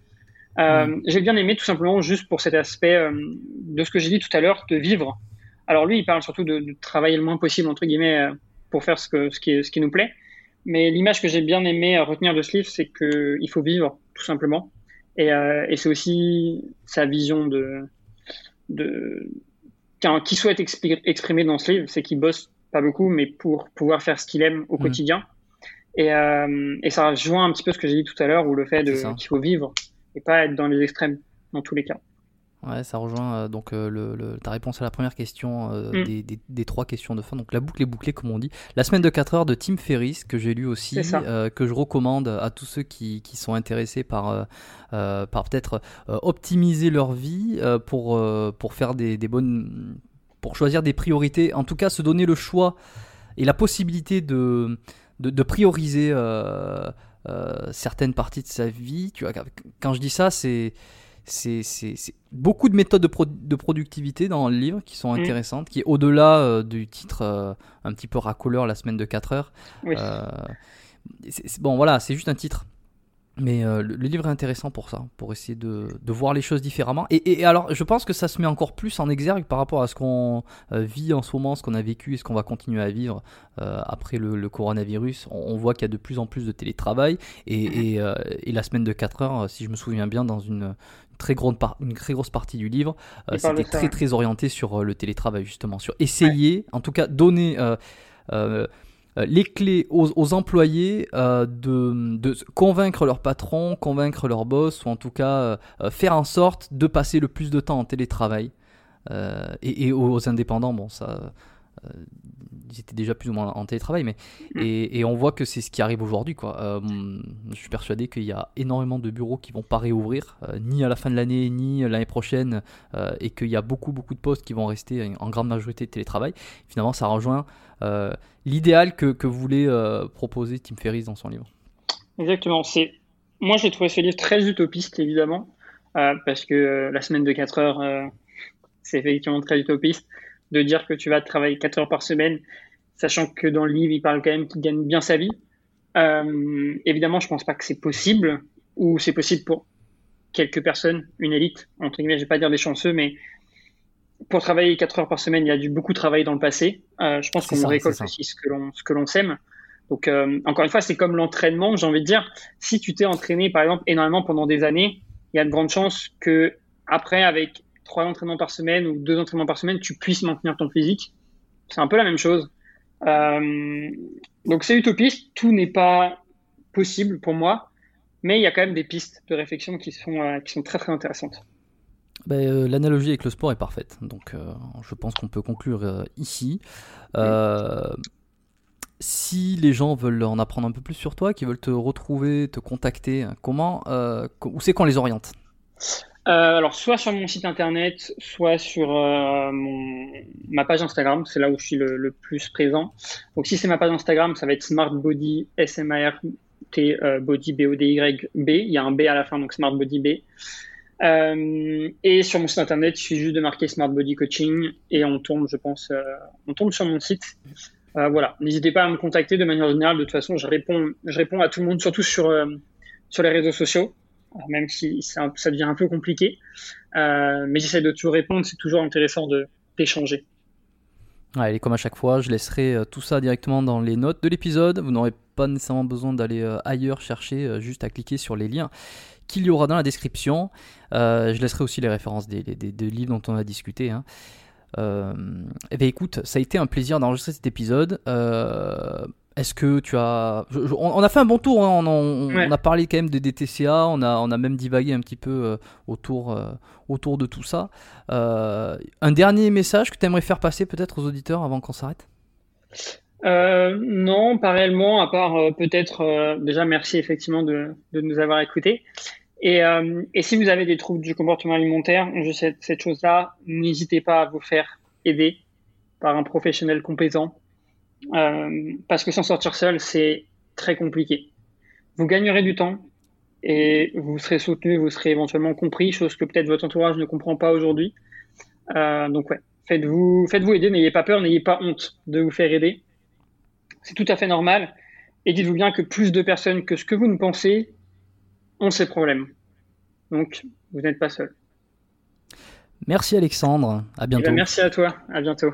Euh, mmh. J'ai bien aimé tout simplement juste pour cet aspect de ce que j'ai dit tout à l'heure, de vivre. Alors lui, il parle surtout de, de, travailler le moins possible entre guillemets pour faire ce, que, ce, qui, ce qui nous plaît. Mais l'image que j'ai bien aimé retenir de ce livre, c'est qu'il faut vivre tout simplement. Et, euh, et c'est aussi sa vision de, de qui souhaite exprimer dans ce livre, c'est qu'il bosse pas beaucoup, mais pour pouvoir faire ce qu'il aime au mmh. quotidien. Et, euh, et, ça rejoint un petit peu ce que j'ai dit tout à l'heure, où le fait qu'il faut vivre et pas être dans les extrêmes dans tous les cas. Ouais, ça rejoint euh, donc euh, le, ta réponse à la première question euh, mm. des, des, des, trois questions de fin. Donc la boucle est bouclée, comme on dit. La semaine de 4 heures de Tim Ferriss, que j'ai lu aussi, que je recommande à tous ceux qui, qui sont intéressés par, par peut-être optimiser leur vie pour, pour faire des, des, bonnes. pour choisir des priorités. En tout cas, se donner le choix et la possibilité de, de, de prioriser certaines parties de sa vie. Tu vois, quand je dis ça, c'est c'est beaucoup de méthodes de, de, productivité dans le livre qui sont mm. intéressantes, qui est au-delà euh, du titre euh, un petit peu racoleur la semaine de 4 heures. Euh, bon voilà, c'est juste un titre. Mais le, livre est intéressant pour ça, pour essayer de, de voir les choses différemment. Et, et, alors, je pense que ça se met encore plus en exergue par rapport à ce qu'on vit en ce moment, ce qu'on a vécu et ce qu'on va continuer à vivre après le, coronavirus. On, voit qu'il y a de plus en plus de télétravail. Et, mm. et, et la semaine de 4 heures, si je me souviens bien, dans une, très grande une très grosse partie du livre, euh, c'était très très orienté sur euh, le télétravail justement, sur essayer, en tout cas donner euh, les clés aux, employés de, convaincre leur patron, convaincre leur boss, ou en tout cas faire en sorte de passer le plus de temps en télétravail. Et, et, aux indépendants, bon ça ils étaient déjà plus ou moins en télétravail, mais mm. et, on voit que c'est ce qui arrive aujourd'hui. Quoi. Euh, je suis persuadé qu'il y a énormément de bureaux qui vont pas réouvrir, euh, ni à la fin de l'année, ni l'année prochaine, euh, et qu'il y a beaucoup, beaucoup de postes qui vont rester en grande majorité de télétravail. Finalement, ça rejoint l'idéal que, que, voulait proposer Tim Ferriss dans son livre. Exactement. C'est moi, j'ai trouvé ce livre très utopiste, évidemment, parce que la semaine de 4 heures, c'est effectivement très utopiste de dire que tu vas travailler 4 heures par semaine, sachant que dans le livre, il parle quand même qu'il gagne bien sa vie. Euh, évidemment, je pense pas que c'est possible, ou c'est possible pour quelques personnes, une élite, entre guillemets, je vais pas dire des chanceux, mais pour travailler 4 heures par semaine, il y a dû beaucoup travailler dans le passé. Euh, je pense qu'on récolte aussi ce que l'on, ce que l'on sème. Donc, euh, encore une fois, c'est comme l'entraînement, j'ai envie de dire. Si tu t'es entraîné, par exemple, énormément pendant des années, il y a de grandes chances que après, avec trois entraînements par semaine ou deux entraînements par semaine, tu puisses maintenir ton physique. C'est un peu la même chose. Euh, donc c'est utopiste, tout n'est pas possible pour moi, mais il y a quand même des pistes de réflexion qui sont, euh, qui sont très très intéressantes. Ben, euh, l'analogie avec le sport est parfaite, donc je pense qu'on peut conclure ici. Si les gens veulent en apprendre un peu plus sur toi, qui veulent te retrouver, te contacter, comment, où c'est qu'on les oriente? Euh, alors, soit sur mon site internet, soit sur euh, ma page Instagram, c'est là où je suis le, plus présent. Donc, si c'est ma page Instagram, ça va être Smart Body, S-M-A-R-T, euh, Body, B-O-D-Y-B. Il y a un B à la fin, donc Smart Body B. Euh, et sur mon site internet, il suffit juste de marquer Smart Body Coaching et on tombe, je pense, on tombe sur mon site. voilà, n'hésitez pas à me contacter de manière générale. De toute façon, je réponds, je réponds à tout le monde, surtout sur sur les réseaux sociaux même si ça, devient un peu compliqué. Euh, mais j'essaie de toujours répondre, c'est toujours intéressant d'échanger. Ouais, comme à chaque fois, je laisserai euh, tout ça directement dans les notes de l'épisode. Vous n'aurez pas nécessairement besoin d'aller euh, ailleurs chercher, juste à cliquer sur les liens qu'il y aura dans la description. je laisserai aussi les références des, livres dont on a discuté. Hein. eh bien écoute, ça a été un plaisir d'enregistrer cet épisode. Est-ce que tu as. on, a fait un bon tour, hein, on, a parlé quand même des DTCA, on a, on a même divagué un petit peu euh, autour, euh, autour de tout ça. Euh, un dernier message que tu aimerais faire passer peut-être aux auditeurs avant qu'on s'arrête? Non, pas réellement, à part peut-être déjà merci effectivement de, de, nous avoir écoutés. Et, et, si vous avez des troubles du comportement alimentaire, cette chose-là, n'hésitez pas à vous faire aider par un professionnel compétent euh, parce que s'en sortir seul, c'est très compliqué. Vous gagnerez du temps et vous serez soutenu, vous serez éventuellement compris, chose que peut-être votre entourage ne comprend pas aujourd'hui. Euh, donc ouais, faites-vous faites-vous aider, n'ayez pas peur, n'ayez pas honte de vous faire aider. C'est tout à fait normal. Et dites-vous bien que plus de personnes que ce que vous ne pensez ont ces problèmes. Donc, vous n'êtes pas seul. Merci Alexandre, à eh ben, bientôt. merci à toi, à bientôt.